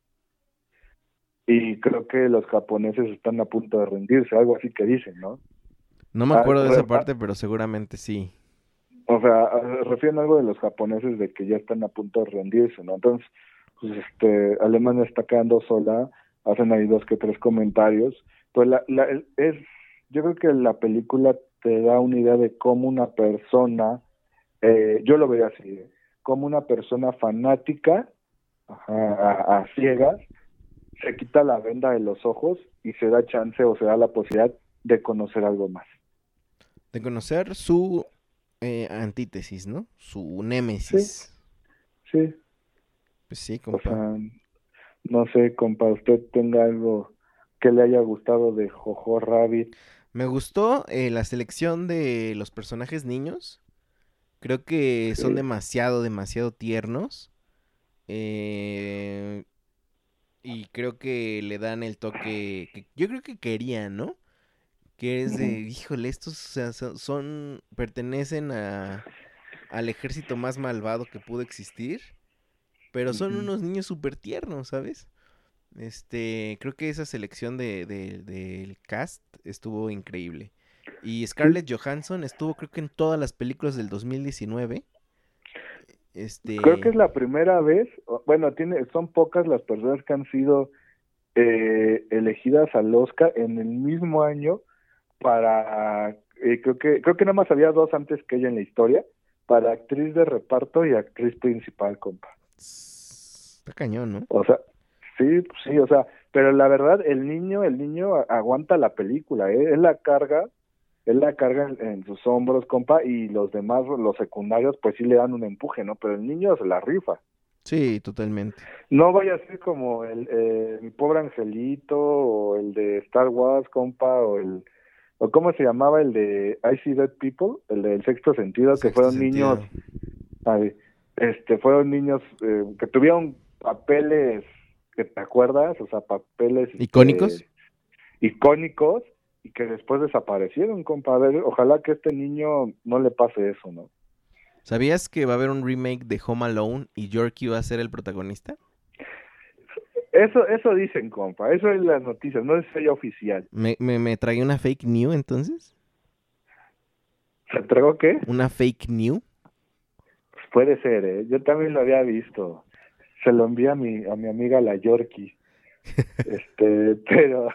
y creo que los japoneses están a punto de rendirse, algo así que dicen, ¿no? No me ah, acuerdo de esa parte, pero seguramente sí. O sea, refieren algo de los japoneses de que ya están a punto de rendirse, ¿no? Entonces, pues este, Alemania está quedando sola, hacen ahí dos que tres comentarios, pues la, la, es, yo creo que la película te da una idea de cómo una persona, eh, yo lo veo así, ¿eh? como una persona fanática, a, a ciegas, se quita la venda de los ojos y se da chance o se da la posibilidad de conocer algo más. De conocer su eh, antítesis, ¿no? Su némesis. Sí. Pues sí, compa. no sé, compa, usted tenga algo que le haya gustado de Jojo Rabbit. Me gustó eh, la selección de los personajes niños. Creo que son demasiado, demasiado tiernos. Eh, y creo que le dan el toque que yo creo que querían, ¿no? Que es de, híjole, estos son, pertenecen a, al ejército más malvado que pudo existir, pero son unos niños súper tiernos, ¿sabes? Este, creo que esa selección de, del cast estuvo increíble. Y Scarlett Johansson estuvo creo que en todas las películas del 2019. Este... Creo que es la primera vez, bueno, tiene, son pocas las personas que han sido eh, elegidas al Oscar en el mismo año para, eh, creo que creo que nada más había dos antes que ella en la historia, para actriz de reparto y actriz principal, compa. Está cañón, ¿no? O sea, Sí, pues sí, o sea, pero la verdad, el niño, el niño aguanta la película, ¿eh? Él la carga, él la carga en, en, sus hombros, compa, y los demás, los secundarios, pues sí le dan un empuje, ¿no? Pero el niño se la rifa. Sí, totalmente. No vaya a ser como el eh, mi pobre angelito o el de Star Wars, compa, o el o cómo se llamaba el de I See Dead People, el del sexto sentido, que fueron sentido. niños, ay, este, fueron niños eh, que tuvieron papeles que te acuerdas, o sea, papeles este, ¿Icónicos? icónicos y que después desaparecieron, compa. A ver, ojalá que a este niño no le pase eso, ¿no? ¿Sabías que va a haber un remake de Home Alone y Yorkie va a ser el protagonista? Eso, eso dicen, compa. Eso es las noticias, no es sello oficial. ¿Me, me, me tragué una fake news entonces? ¿Se entregó qué? ¿Una fake news? Pues puede ser, ¿eh? Yo también lo había visto. Se lo envía a mi, a mi amiga la Yorkie. este, pero,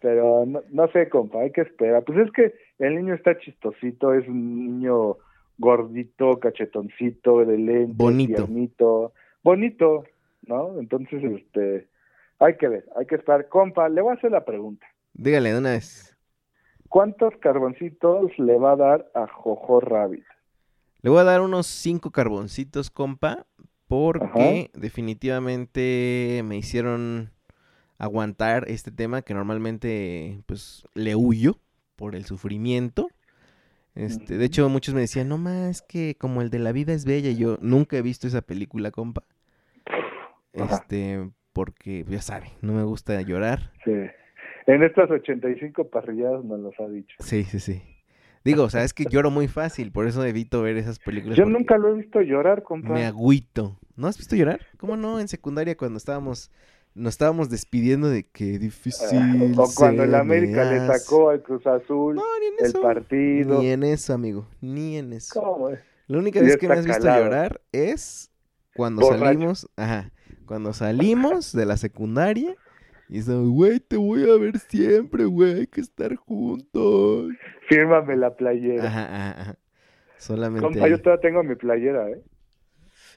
pero no, no sé, compa, hay que esperar. Pues es que el niño está chistosito, es un niño gordito, cachetoncito, de lente, Bonito. tiernito, bonito, ¿no? Entonces, este, hay que ver, hay que esperar. Compa, le voy a hacer la pregunta. Dígale de una vez. ¿Cuántos carboncitos le va a dar a Jojo Rabbit? Le voy a dar unos cinco carboncitos, compa, porque definitivamente me hicieron aguantar este tema que normalmente pues le huyo por el sufrimiento. Este, de hecho, muchos me decían, no más que como el de la vida es bella, y yo nunca he visto esa película, compa. Ajá. Este, porque ya sabe, no me gusta llorar. Sí. En estas 85 parrilladas nos los ha dicho. Sí, sí, sí. Digo, o sea, es que lloro muy fácil, por eso evito ver esas películas. Yo nunca lo he visto llorar, compa. Me agüito. ¿No has visto llorar? ¿Cómo no? En secundaria cuando estábamos, nos estábamos despidiendo de que difícil. o cuando el América le sacó al Cruz Azul No, ni en el eso. partido. Ni en eso, amigo. Ni en eso. ¿Cómo es? La única vez que me has visto calado. llorar es cuando Borracho. salimos, ajá, cuando salimos de la secundaria y estamos, güey, te voy a ver siempre, güey, hay que estar juntos. Fírmame la playera. Ajá, ajá, ajá. Solamente Compa, yo todavía tengo mi playera, ¿eh?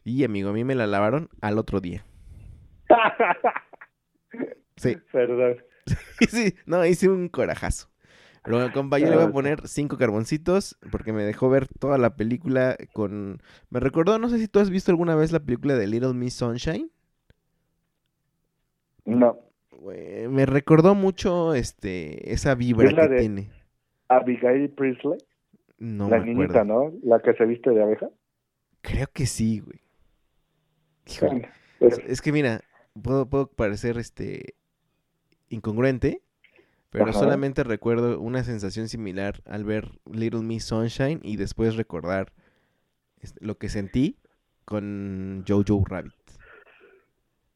Y amigo, a mí me la lavaron al otro día. Sí. Perdón. sí, no, hice un corajazo. Pero compa, yo le voy a Ah, poner cinco carboncitos porque me dejó ver toda la película con... Me recordó, no sé si tú has visto alguna vez la película de Little Miss Sunshine. No. Me recordó mucho este esa vibra Es que de- tiene. Abigail Priestley, No la me niñita, acuerdo. ¿no? La que se viste de abeja. Creo que sí, güey. Híjole. Pues, Es que mira, puedo, puedo parecer este incongruente, pero Ajá. solamente recuerdo una sensación similar al ver Little Miss Sunshine y después recordar este, lo que sentí con Jojo Rabbit.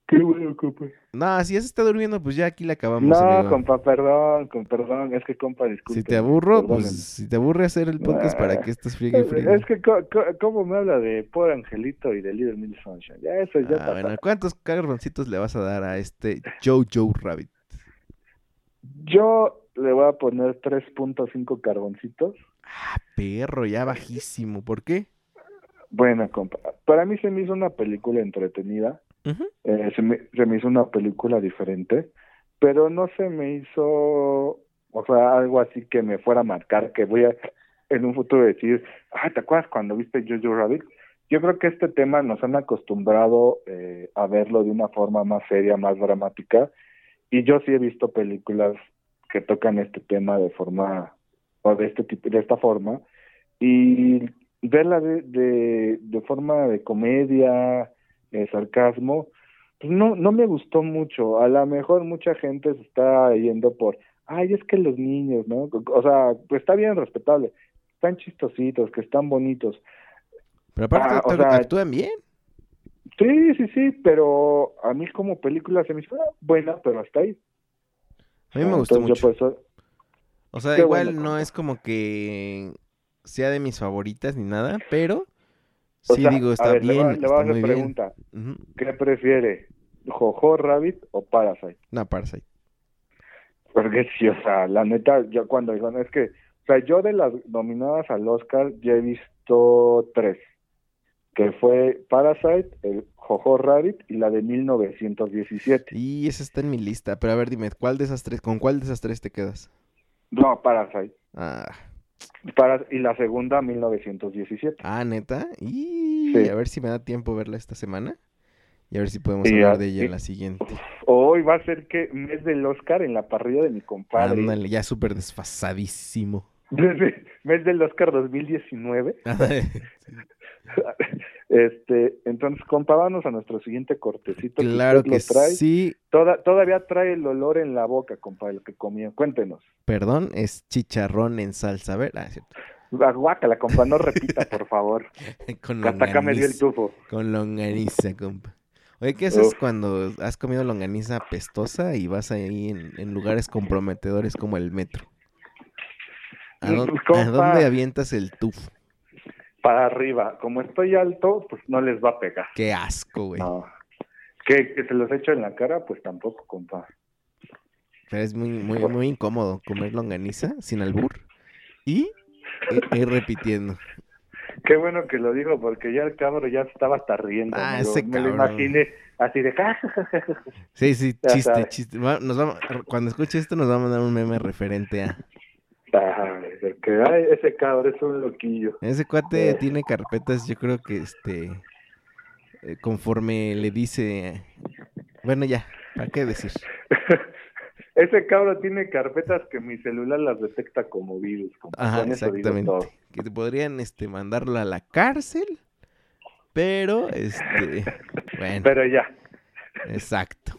Qué bueno, compa. No, si ya se está durmiendo, pues ya aquí la acabamos. No, amigo. compa, perdón, con perdón, es que compa, disculpe. Si te aburro, pues si te aburre hacer el podcast, ¿para que estás friegue y friegue? Es que, co- co- ¿cómo me habla de Pobre Angelito y de Little Miss Sunshine? Ya, eso ya Ah, bueno, ¿cuántos carboncitos le vas a dar a este Jojo Rabbit? Yo le voy a poner 3.5 carboncitos. Ah, perro, ya bajísimo. ¿Por qué? Bueno, compa, para mí se me hizo una película entretenida, Eh, se, me, se hizo una película diferente, pero no se me hizo, o sea, algo así que me fuera a marcar, que voy a en un futuro decir, ah, ¿te acuerdas cuando viste Jojo Rabbit? Yo creo que este tema nos han acostumbrado eh, a verlo de una forma más seria, más dramática, y yo sí he visto películas que tocan este tema de forma, o de este tipo, de esta forma, y verla de, de forma de comedia, eh, sarcasmo, pues no, no me gustó mucho. A lo mejor mucha gente se está yendo por, ay, es que los niños, ¿no? O sea, pues está bien respetable, están chistositos, que están bonitos. Pero aparte Ah, o sea, actúan bien. Sí, sí, sí, pero a mí como película se me hizo buena, pero hasta ahí. A mí me gustó entonces mucho. yo O sea, igual bueno, no es como que sea de mis favoritas ni nada, pero o sí sea, digo, a está ver, le bien, a- le voy a hacer pregunta, Ujú. ¿qué prefiere? ¿Jojo Rabbit o Parasite? No, Parasite. Porque sí, o sea, la neta, yo cuando digo, no, es que, o sea, yo de las nominadas al Oscar ya he visto tres, que fue Parasite, el Jojo Rabbit y la de 1917. Y esa está en mi lista, pero a ver, dime, ¿cuál de esas tres, con cuál de esas tres te quedas? No, Parasite. Ah, Para, y la segunda, 1917. ah neta. Y Sí. a ver si me da tiempo verla esta semana. Y a ver si podemos Y hablar a- de ella y- en la siguiente. Hoy va a ser que mes del Oscar en la parrilla de mi compadre. Ándale, ya súper desfasadísimo. Desde mes del Oscar 2019. Este, entonces, compa, vámonos a nuestro siguiente cortecito. claro que lo trae. sí. Toda- todavía trae el olor en la boca, compa, lo que comió. Cuéntenos. Perdón, es chicharrón en salsa. A ver, ah. Guácala, compa, no repita, por favor. Con Que acá me dio el longaniza. tufo. Con longaniza, compa. Oye, ¿qué haces Uf. cuando has comido longaniza pestosa y vas ahí en, en lugares comprometedores como el metro? ¿A, Pues, a dónde avientas el tufo? Para arriba. Como estoy alto, pues no les va a pegar. Qué asco, güey. No. Que, que se los echo en la cara, pues tampoco, compa. Pero es muy, muy, muy incómodo comer longaniza sin albur y ir, ir repitiendo. Qué bueno que lo dijo, porque ya el cabrón ya estaba hasta riendo. Ah, ese Me lo cabrón. imaginé así de... Sí, sí, chiste, chiste. Nos va- cuando escuche esto nos va a mandar un meme referente a... Que ay, ese cabrón es un loquillo. Ese cuate Eh. tiene carpetas, yo creo que este... eh, conforme le dice... Bueno, ya, ¿para qué decir? ese cabrón tiene carpetas que mi celular las detecta como virus. Ajá, exactamente. Que te podrían este, mandarlo a la cárcel, pero este... Bueno, Pero ya, exacto.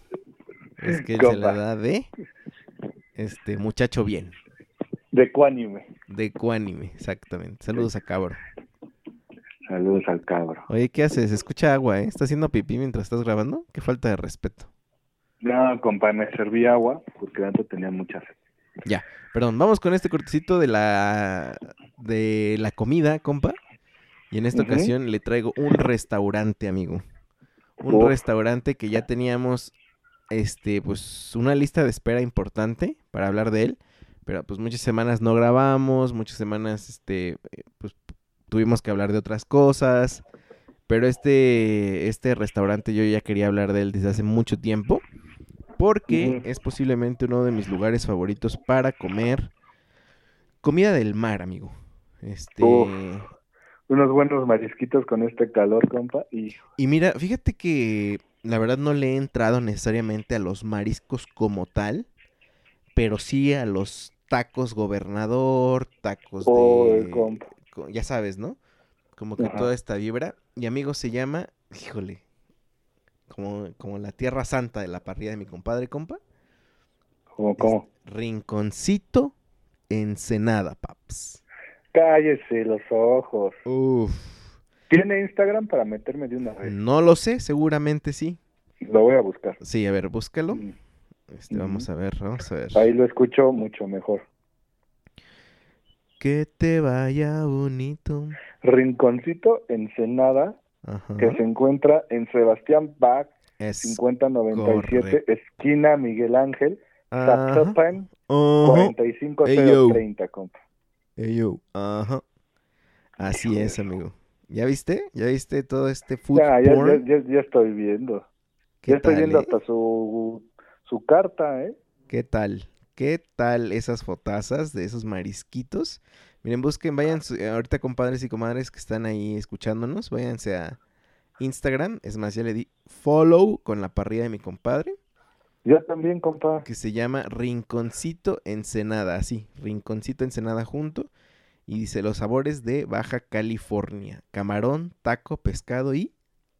Es que él se la da de... Este, muchacho bien. De cuánime. De cuánime, exactamente. Saludos a cabro. Saludos al cabro. Oye, ¿qué haces? Escucha agua, ¿eh? ¿Estás haciendo pipí mientras estás grabando? Qué falta de respeto. No, compa, me serví agua porque antes tenía mucha sed. Ya, perdón, vamos con este cortecito de la de la comida, compa. Y en esta ocasión le traigo un restaurante, amigo. Un restaurante que ya teníamos este pues una lista de espera importante para hablar de él, pero pues muchas semanas no grabamos, muchas semanas este eh, pues tuvimos que hablar de otras cosas. Pero este este restaurante yo ya quería hablar de él desde hace mucho tiempo porque es posiblemente uno de mis lugares favoritos para comer comida del mar, amigo. Este, Uf. Unos buenos marisquitos con este calor, compa. Y y mira, fíjate que la verdad no le he entrado necesariamente a los mariscos como tal, pero sí a los tacos gobernador, tacos oh, de ya sabes, ¿no? Como que Ajá. toda esta vibra. Y amigo se llama, híjole, como, como la tierra santa de la parrilla de mi compadre, compa. ¿Cómo, cómo? Rinconcito Ensenada, paps. Cállese los ojos. Uf. ¿Tiene Instagram para meterme de una vez? No lo sé, seguramente sí. Lo voy a buscar. Sí, a ver, búscalo. Mm, Este, vamos a ver, vamos a ver. Ahí lo escucho mucho mejor. Que te vaya bonito. Rinconcito Ensenada, Ajá. que se encuentra en Sebastián Bach, Es 5097, correcto. esquina Miguel Ángel. Zapopan, Ajá. 45030, compa. Ey, yo. Ajá. Así es, amigo. ¿Ya viste? ¿Ya viste todo este food Ya, ya, ya, ya, ya estoy viendo. ¿Qué Ya estoy tal, viendo eh? hasta su, su carta, ¿eh? ¿Qué tal? ¿Qué tal esas fotazas de esos marisquitos? Miren, busquen, vayan ahorita compadres y comadres que están ahí escuchándonos, váyanse a Instagram, es más, ya le di follow con la parrilla de mi compadre, Yo también, compa. que se llama Rinconcito Ensenada, así, Rinconcito Ensenada junto, y dice los sabores de Baja California, camarón, taco, pescado y,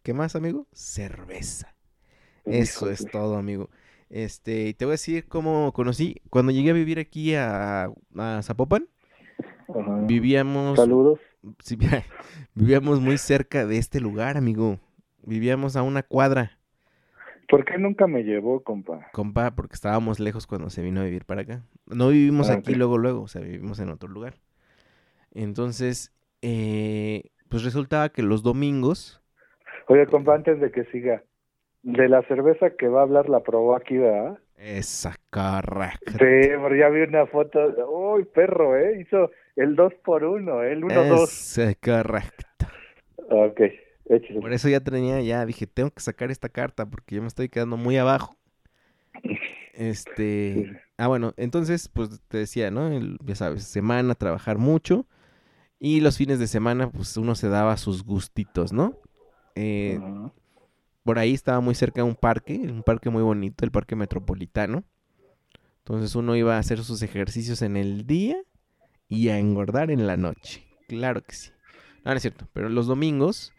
¿qué más, amigo? Cerveza. Eso es todo, amigo. Este, y te voy a decir cómo conocí. Cuando llegué a vivir aquí a, a Zapopan, Ajá. vivíamos, Saludos. sí, vivíamos muy cerca de este lugar, amigo. Vivíamos a una cuadra, ¿Por qué nunca me llevó, compa? compa, porque estábamos lejos cuando se vino a vivir para acá. No vivimos Ah, aquí luego, luego, o sea, vivimos en otro lugar. Entonces, eh, pues resultaba que los domingos, Oye, compa, antes de que siga, de la cerveza que va a hablar la probó aquí, ¿verdad? esa correcto. Sí, pero ya vi una foto. Uy, perro, ¿eh? Hizo el 2 por 1 ¿eh? el 1-2. Esa correcto. Ok. Échale. Por eso ya tenía, ya dije, tengo que sacar esta carta porque yo me estoy quedando muy abajo. Este, ah, bueno, entonces, pues te decía, ¿no? El- ya sabes, semana, trabajar mucho. Y los fines de semana, pues uno se daba sus gustitos, ¿no? Eh. Por ahí estaba muy cerca de un parque, un parque muy bonito, el parque metropolitano. Entonces uno iba a hacer sus ejercicios en el día y a engordar en la noche. Claro que sí. No, no es cierto, pero los domingos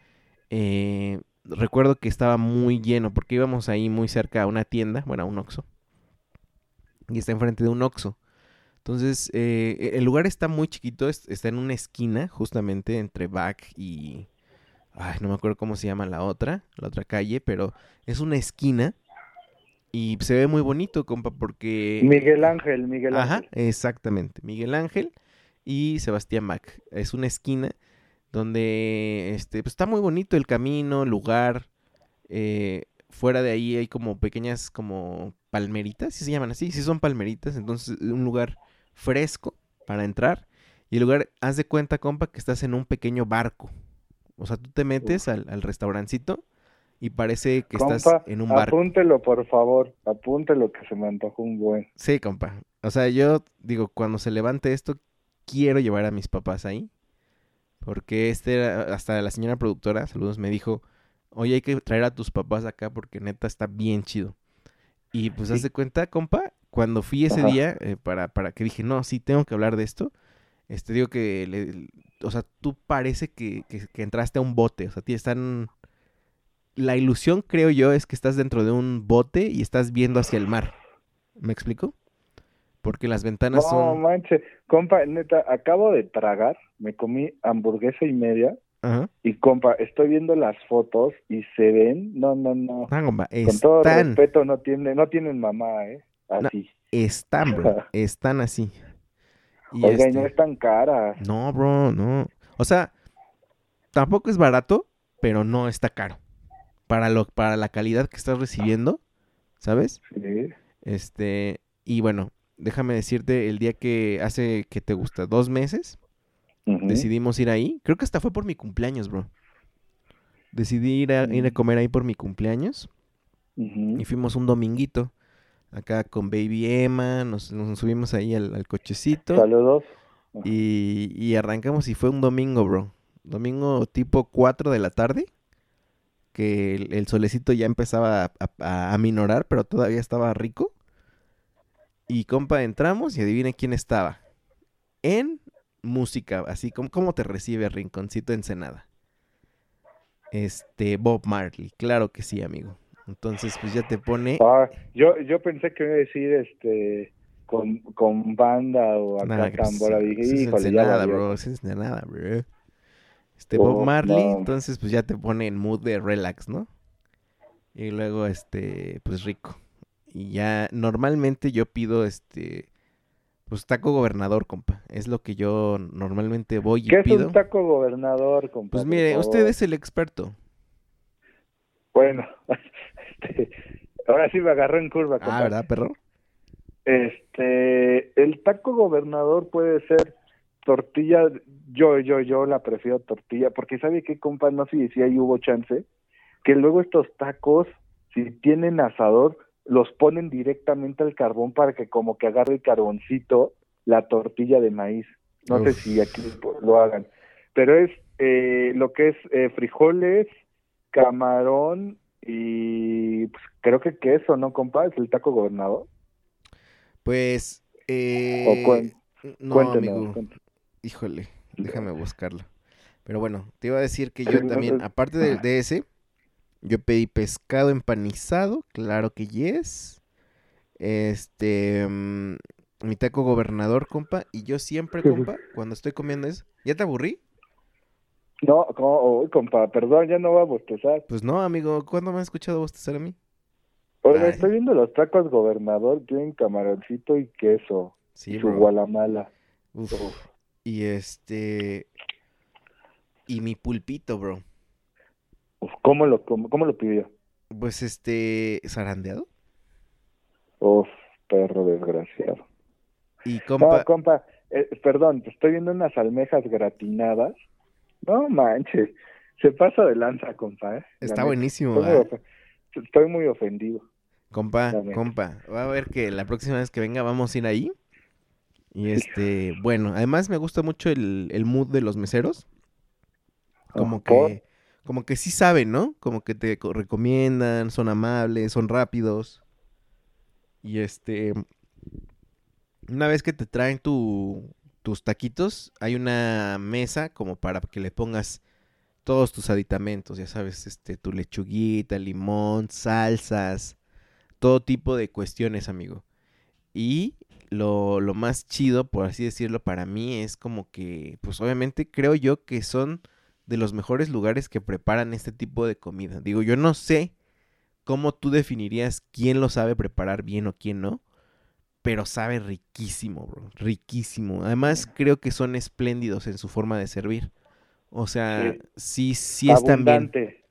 eh, recuerdo que estaba muy lleno porque íbamos ahí muy cerca a una tienda, bueno, a un Oxxo. Y está enfrente de un Oxxo. Entonces, eh, el lugar está muy chiquito, es- está en una esquina, justamente entre Back y... Ay, no me acuerdo cómo se llama la otra, la otra calle, pero es una esquina y se ve muy bonito, compa, porque... Miguel Ángel, Miguel Ajá, Ángel. exactamente. Miguel Ángel y Sebastián Bach. Es una esquina donde este, pues, está muy bonito el camino, lugar. eh, fuera de ahí hay como pequeñas como palmeritas, si se llaman así, sí son palmeritas, entonces un lugar fresco para entrar. Y el lugar, haz de cuenta, compa, que estás en un pequeño barco. O sea, tú te metes al, al restaurancito y parece que estás en un barco. apúntelo, por favor. Apúntelo que se me antojó un buen. Sí, compa. O sea, yo digo, cuando se levante esto, quiero llevar a mis papás ahí. Porque este, era- hasta la señora productora, saludos, me dijo, oye, hay que traer a tus papás acá porque neta está bien chido. Y pues, haz Sí. de cuenta, compa, cuando fui ese Ajá. día, eh, para, para que dije, no, sí, tengo que hablar de esto. Este, digo que, le- o sea, tú parece que, que, que entraste a un bote. O sea, ti están... La ilusión, creo yo, es que estás dentro de un bote y estás viendo hacia el mar. ¿Me explico? Porque las ventanas No son... manches, compa, neta, acabo de tragar, me comí hamburguesa y media Ajá. y compa, estoy viendo las fotos y se ven, no, no, no, Ah, compa, con todo respeto no tienen, no tienen mamá, eh, así. están, bro, están así. Y Oiga, no este- están caras. No, bro, no. O sea, tampoco es barato, pero no está caro. Para lo, para la calidad que estás recibiendo, ¿sabes? Sí. Este, y bueno, déjame decirte, el día que hace que te gusta, dos meses, decidimos ir ahí. Creo que hasta fue por mi cumpleaños, bro. Decidí ir a, ir a Mm. comer ahí por mi cumpleaños. Y fuimos un dominguito. Acá con Baby Emma, nos, nos subimos ahí al, al cochecito. Saludos. Y, y arrancamos y fue un domingo, bro. Domingo tipo 4 de la tarde. Que el, el solecito ya empezaba a, a, a minorar, pero todavía estaba rico. Y compa, entramos y adivine quién estaba. En música, así como cómo te recibe Rinconcito Ensenada. Este, Bob Marley, claro que sí, amigo. Entonces, pues ya te pone. Ah, yo, yo pensé que iba a decir este con, con banda o acá pues, tambora. Dije, es híjole, Ensenada, valió". bro. es Ensenada, bro. Este Bob Oh, Marley, no. entonces pues ya te pone en mood de relax, ¿no? Y luego, este, pues rico. Y ya, normalmente yo pido, este, pues taco gobernador, compa. Es lo que yo normalmente voy y ¿Qué es pido. un taco gobernador, compa? Pues mire, usted es el experto. Bueno, este, ahora sí me agarró en curva. Ah, ¿verdad, perro? Este, el taco gobernador puede ser tortilla, yo, yo, yo la prefiero tortilla, porque sabe qué, compa, no sé si ahí hubo chance, que luego estos tacos, si tienen asador, los ponen directamente al carbón para que como que agarre el carboncito la tortilla de maíz. No sé si aquí lo hagan, pero es eh, lo que es eh, frijoles, camarón y pues, creo que queso, ¿no, compa? Es el taco gobernador. Pues, eh... O cuen- no, Cuéntenos, amigo. cuéntenos. Híjole, déjame buscarlo. Pero bueno, te iba a decir que yo también, no. aparte del de ese, yo pedí pescado empanizado, claro que yes. Este, mm, mi taco gobernador, compa, y yo siempre, compa, cuando estoy comiendo eso, ¿ya te aburrí? No, como, uy, compa, perdón, ya no voy a bostezar. Pues no, amigo, ¿cuándo me has escuchado bostezar a mí? Estoy viendo los tacos gobernador, tienen camaroncito y queso, Sí, y su bro. gualamala. Uf. Uf. Y este, y mi pulpito, bro. Uf, ¿cómo lo, cómo, cómo lo pidió? Pues este, zarandeado. Uf, perro desgraciado. Y No, compa, compa, eh, perdón, te estoy viendo unas almejas gratinadas. No manches. se pasa de lanza, compa, ¿eh? Está buenísimo, Estoy muy, estoy muy ofendido. Compa, compa, va a ver que la próxima vez que venga vamos a ir ahí. Y este, bueno, además me gusta mucho el, el mood de los meseros. Como Ah, que, como que sí saben, ¿no? Como que te co- recomiendan, son amables, son rápidos. Y este, una vez que te traen tu, tus taquitos, hay una mesa como para que le pongas todos tus aditamentos, ya sabes, este, tu lechuguita, limón, salsas, todo tipo de cuestiones, amigo. Y lo, lo más chido, por así decirlo, para mí es como que, pues obviamente creo yo que son de los mejores lugares que preparan este tipo de comida. Digo, yo no sé cómo tú definirías quién lo sabe preparar bien o quién no, pero sabe riquísimo, bro, riquísimo. Además, creo que son espléndidos en su forma de servir. O sea, sí, sí, están bien. Abundante.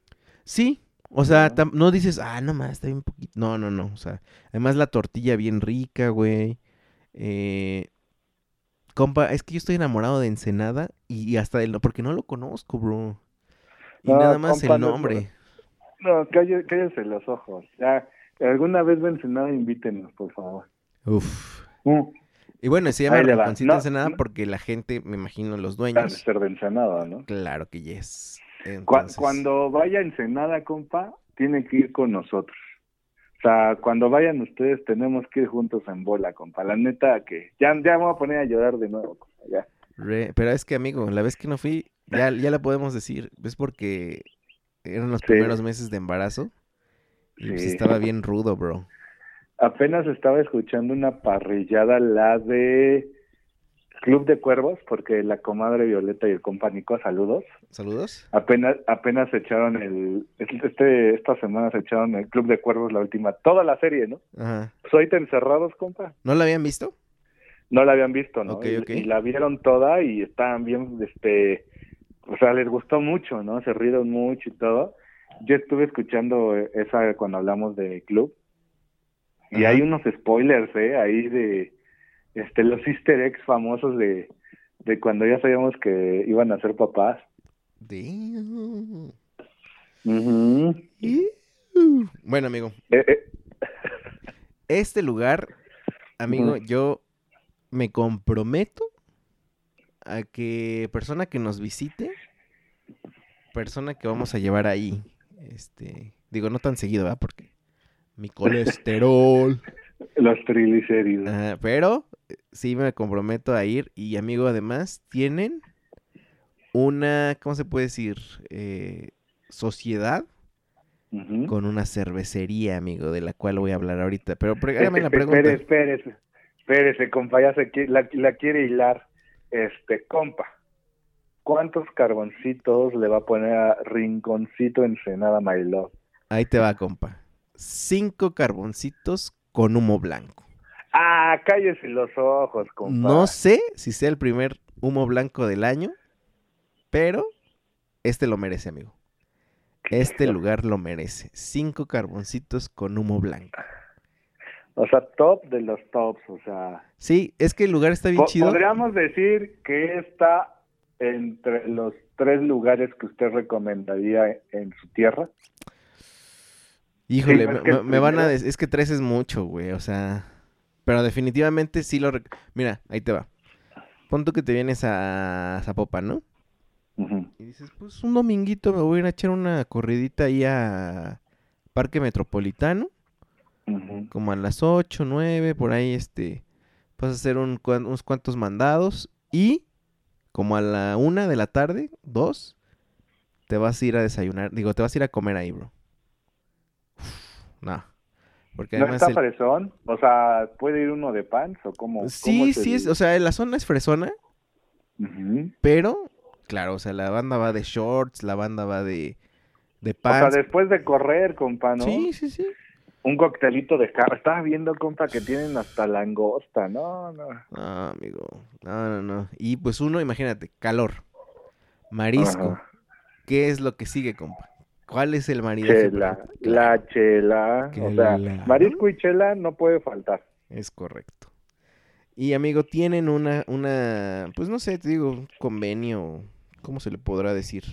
Sí, o sea, no dices, ah, no más, está bien poquito. No, no, no. O sea, además la tortilla bien rica, güey. Eh, compa, es que yo estoy enamorado de Ensenada y, y hasta del, porque no lo conozco, bro. Y No, nada más compa, el no, nombre. No, cállese, cállese los ojos. Ya, alguna vez ven nada, invítenos, por favor. Uf. Mm, Y bueno, se llama. Rinconcito No, Ensenada no. porque la gente, me imagino, los dueños. ser de Ensenada, ¿no? Claro que yes. Entonces, Cuando vaya a Ensenada, compa, tiene que ir con nosotros. O sea, cuando vayan ustedes, tenemos que ir juntos en bola, compa. La neta que ya, ya me voy a poner a llorar de nuevo, compa. Ya. re- pero es que, amigo, la vez que no fui, ya, ya la podemos decir. Es porque eran los Sí. primeros meses de embarazo. Y pues estaba bien rudo, bro. Apenas estaba escuchando una parrillada, la de Club de Cuervos, porque la comadre Violeta y el compa Nico, saludos. Saludos. Apenas, apenas se echaron el, este, esta semana se echaron el Club de Cuervos, la última, toda la serie, ¿no? Ajá. Pues ahorita encerrados, compa. ¿No la habían visto? No la habían visto, ¿no? Ok, Y- ok. Y, la vieron toda y estaban bien, este, o sea, les gustó mucho, ¿no? Se rieron mucho y todo. Yo estuve escuchando esa cuando hablamos de club y Ajá. hay unos spoilers, ¿eh? Ahí de, este, los Easter eggs famosos de, de cuando ya sabíamos que iban a ser papás. Damn. Bueno, amigo, Eh, eh, este lugar, amigo, yo me comprometo a que persona que nos visite, persona que vamos a llevar ahí, este, digo, no tan seguido, ¿verdad? Porque mi colesterol. los triglicéridos. Ajá, pero sí me comprometo a ir y amigo, además tienen una, ¿cómo se puede decir? Eh, sociedad con una cervecería, amigo, de la cual voy a hablar ahorita. Pero hágame la pregunta. Espérese, espérese, espérese, compa, ya se la, la quiere hilar. Este, compa, ¿cuántos carboncitos le va a poner a Rinconcito Ensenada My Love? Ahí te va, compa. Cinco carboncitos con humo blanco. Ah, cállese los ojos, compa. No sé si sea el primer humo blanco del año, pero este lo merece, amigo. Este lugar lo merece. Cinco carboncitos con humo blanco. O sea, top de los tops, o sea. Sí, es que el lugar está bien po- chido. Podríamos decir que está entre los tres lugares que usted recomendaría en su tierra. Híjole, Sí, me, van a... des- Es que tres es mucho, güey, o sea... Pero definitivamente sí lo... rec- Mira, ahí te va. Pon tú que te vienes a Zapopan, ¿no? Y dices, pues un dominguito me voy a ir a echar una corridita ahí a Parque Metropolitano. Como a las 8, 9, por ahí, este... Vas a hacer un, unos cuantos mandados. Y como a la una de la tarde, dos, te vas a ir a desayunar. Digo, te vas a ir a comer ahí, bro. No. Porque ¿No está el- fresón? O sea, ¿puede ir uno de pants o cómo? Sí, cómo sí, es, o sea, la zona es fresona, pero, claro, o sea, la banda va de shorts, la banda va de, de O sea, pants. después de correr, compa, ¿no? Sí, sí, sí. Un coctelito de carne. Estaba viendo, compa, que tienen hasta langosta. No, no. No, amigo, no, no, no. Y pues uno, imagínate, calor, marisco. ¿Qué es lo que sigue, compa? ¿Cuál es el maridaje? Chela. La chela. O sea, marisco y chela no puede faltar. Es correcto. Y amigo, tienen una, una, pues no sé, te digo, un convenio, ¿cómo se le podrá decir?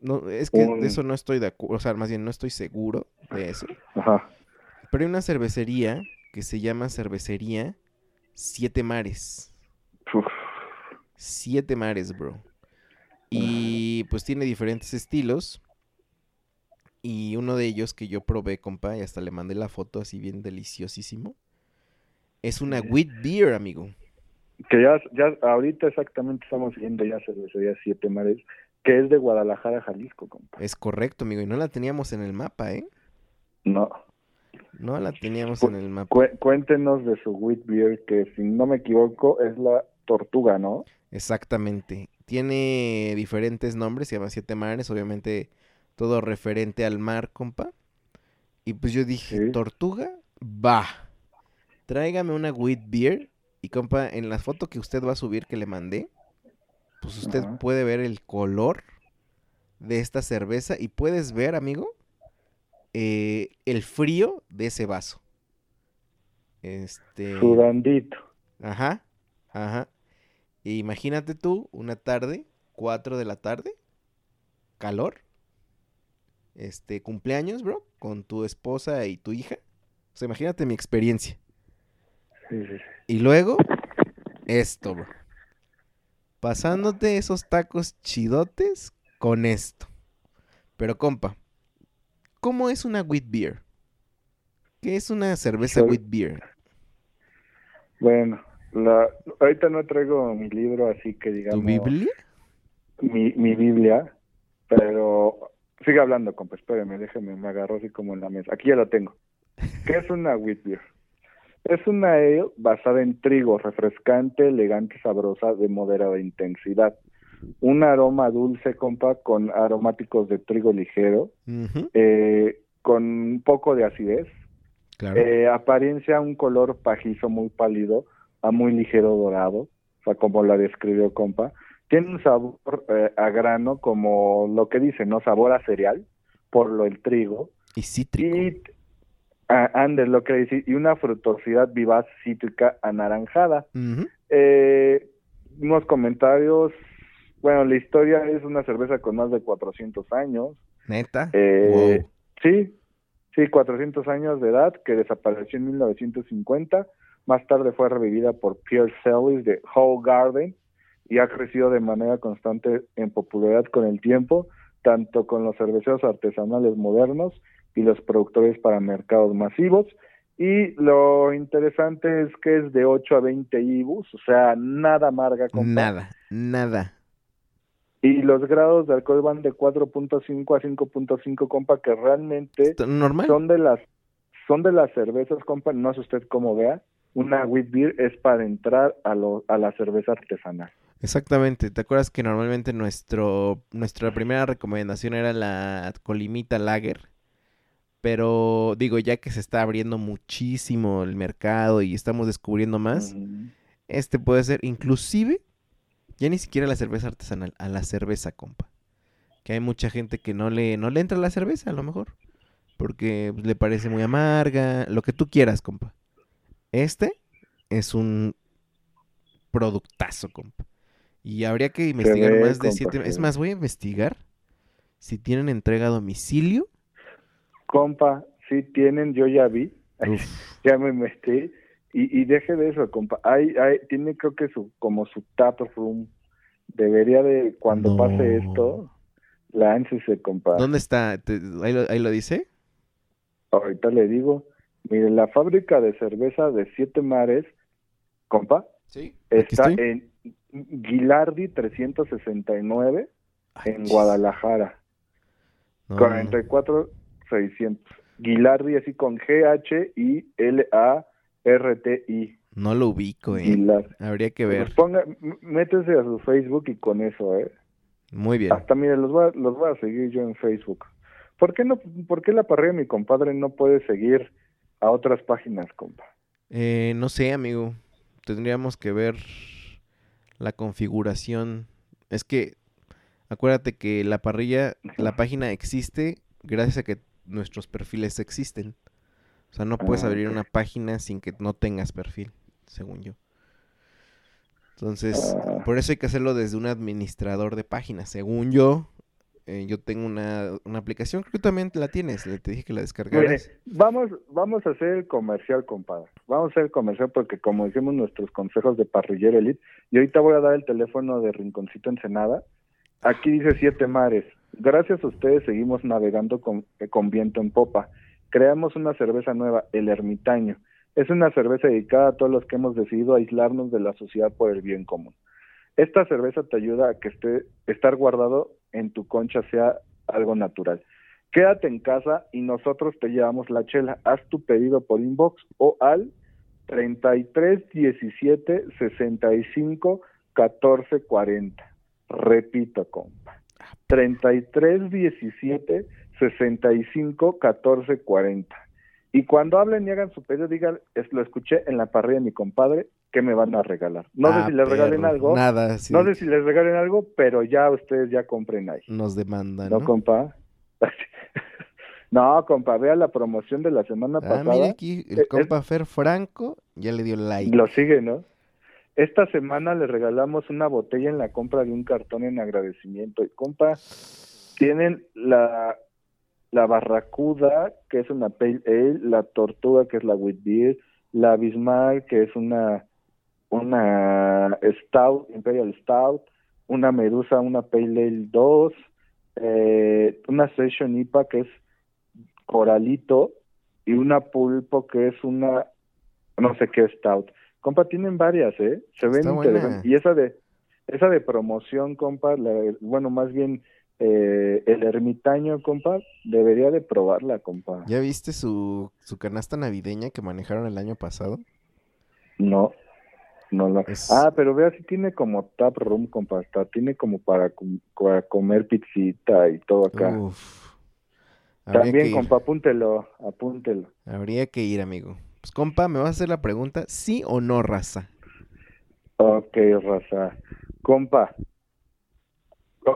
No, es que Un- de eso no estoy de acuerdo, o sea, más bien no estoy seguro de eso. Ajá. Pero hay una cervecería que se llama Cervecería Siete Mares. Uf, Siete Mares, bro. Y pues tiene diferentes estilos. Y uno de ellos que yo probé, compa, y hasta le mandé la foto así bien deliciosísimo. Es una wheat beer, amigo. que ya, ya ahorita exactamente estamos viendo ya cervecería Siete Mares, que es de Guadalajara, Jalisco, compa. Es correcto, amigo. Y no la teníamos en el mapa, ¿eh? No. No la teníamos Cu- en el mapa. Cué- cuéntenos de su wheat beer, que si no me equivoco es la Tortuga, ¿no? Exactamente. Tiene diferentes nombres, se llama Siete Mares, obviamente todo referente al mar, compa. Y pues yo dije, Sí. ¿tortuga? Va. Tráigame una wheat beer. Y compa, en la foto que usted va a subir que le mandé, pues usted puede ver el color de esta cerveza y puedes ver, amigo, eh, el frío de ese vaso. Este... Sudandito. Ajá, ajá. E imagínate tú, una tarde, 4 de la tarde, calor, este, cumpleaños, bro, con tu esposa y tu hija. O sea, imagínate mi experiencia. Sí, sí, sí. Y luego, esto, bro. Pasándote esos tacos chidotes con esto. Pero, compa, ¿cómo es una wheat beer? ¿Qué es una cerveza Soy- wheat beer? Bueno, la, ahorita no traigo mi libro, así que ¿Tu digamos... Biblia? Mi, mi Biblia, pero sigue hablando, compa, espérame, déjeme, me agarró así como en la mesa. Aquí ya lo tengo. ¿Qué es una wheat beer? Es una ale basada en trigo, refrescante, elegante, sabrosa, de moderada intensidad. Un aroma dulce, compa, con aromáticos de trigo ligero, eh, con un poco de acidez, claro. eh, apariencia un color pajizo muy pálido a muy ligero dorado, o sea, como la describió compa. Tiene un sabor eh, a grano, como lo que dice, ¿no? Sabor a cereal, por lo el trigo. y cítrico. Y, ah, ande, lo que dice, y una frutosidad vivaz cítrica anaranjada. Eh, unos comentarios, bueno, la historia es una cerveza con más de 400 años. Neta. Eh, Wow. Sí, sí, 400 años de edad, que desapareció en 1950. Más tarde fue revivida por Pierre Sellis de Whole Garden y ha crecido de manera constante en popularidad con el tiempo, tanto con los cerveceros artesanales modernos y los productores para mercados masivos. Y lo interesante es que es de 8 a 20 IBUs, o sea, nada amarga. compa. Nada, nada. Y los grados de alcohol van de 4.5 a 5.5, compa, que realmente Normal. son de las son de las cervezas, compa, no sé usted cómo vea, una wheat beer es para entrar a lo, a la cerveza artesanal. Exactamente. ¿Te acuerdas que normalmente nuestro nuestra primera recomendación era la Colimita Lager? Pero digo, ya que se está abriendo muchísimo el mercado y estamos descubriendo más, este puede ser inclusive ya ni siquiera la cerveza artesanal, a la cerveza, compa. Que hay mucha gente que no le no le entra la cerveza a lo mejor, porque pues, le parece muy amarga, lo que tú quieras, compa. Este es un productazo, compa. Y habría que investigar ve, más de siete. Es más, voy a investigar si tienen entrega a domicilio. Compa, sí tienen, yo ya vi, Uf, ya me metí, y, y deje de eso, compa, hay, hay, tiene creo que su, como su tap room, debería de, cuando No. pase esto, láncese, compa. ¿Dónde está? ¿Te- ahí, lo, ahí lo dice? Ahorita le digo, mire, la fábrica de cerveza de Siete Mares, compa, Sí. está en Gilardi 369 en Guadalajara, 44600. Gilardi así con G H I L A R T I. No lo ubico, eh. Gilardi. Habría que ver. Pues ponga, métese a su Facebook y con eso, eh. Muy bien. Hasta mire, los voy a, los voy a seguir yo en Facebook. ¿Por qué no por qué la parrilla de mi compadre no puede seguir a otras páginas, compa? Eh, no sé, amigo. Tendríamos que ver la configuración. Es que acuérdate que la parrilla, la página existe gracias a que nuestros perfiles existen. O sea, no puedes Ah, abrir una página sin que no tengas perfil, según yo. Entonces, Ah. por eso hay que hacerlo desde un administrador de páginas, según yo. Eh, yo tengo una, una aplicación, creo que también la tienes, te dije que la descargaras. vamos, vamos a hacer el comercial, compadre. Vamos a hacer el comercial porque como hicimos nuestros consejos de parrillero elite, y ahorita voy a dar el teléfono de Rinconcito Ensenada. Aquí dice Siete Mares. Gracias a ustedes seguimos navegando con, eh, con viento en popa. Creamos una cerveza nueva, el Ermitaño. Es una cerveza dedicada a todos los que hemos decidido aislarnos de la sociedad por el bien común. Esta cerveza te ayuda a que esté, estar guardado en tu concha sea algo natural. Quédate en casa y nosotros te llevamos la chela. Haz tu pedido por inbox o al 33 17 65 14 40. Repito, compa. 33 17 65 14 40. Y cuando hablen y hagan su pedido, digan, "Es- lo escuché en la parrilla de mi compadre, ¿qué me van a regalar? No Ah, sé si les regalen algo. Nada, sí, No sé si les regalen algo, pero ya ustedes ya compren ahí. nos demandan, ¿No, ¿no? compa? no, compa, vea la promoción de la semana Ah, pasada. mira aquí, el Eh, es- compa Fer Franco ya le dio like. Lo sigue, ¿no? Esta semana le regalamos una botella en la compra de un cartón en agradecimiento. Y compa, tienen la, la barracuda, que es una pale ale, la tortuga, que es la wheat beer, la Bismarck, que es una, una stout, imperial stout, una medusa, una pale ale 2, eh, una session IPA, que es coralito, y una pulpo, que es una, no sé qué stout. Compa, tienen varias, ¿eh? Se ven interesantes. Y esa de, esa de promoción, compa, la- bueno, más bien eh, el ermitaño, compa, debería de probarla, compa. ¿Ya viste su, su canasta navideña que manejaron el año pasado? No, no la... Es- Ah, pero vea, si tiene como tap room, compa, hasta tiene como para, com- para comer pizzita y todo acá. Uf. También, compa, apúntelo, apúntelo. Habría que ir, amigo. Pues, compa, ¿me vas a hacer la pregunta? ¿Sí o no, raza? Ok, raza. Compa.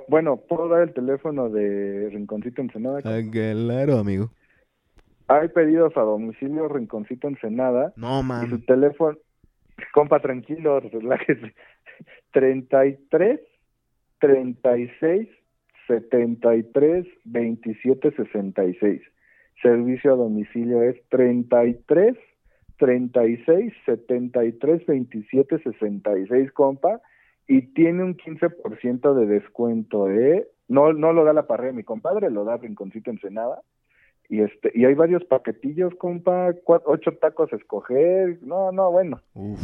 Bueno, ¿puedo dar el teléfono de Rinconcito Ensenada? Ah, claro, amigo. Hay pedidos a domicilio Rinconcito Ensenada No, y su man. teléfono... Compa, tranquilo, relájese. 33 36 73 27 66. Servicio a domicilio es 33 36 73 27 66, compa, y tiene un 15% de descuento, ¿eh? No, no lo da la parrilla mi compadre, lo da Rinconcito Ensenada. Y este, y hay varios paquetillos, compa, ocho tacos a escoger. No, no, bueno. Uf.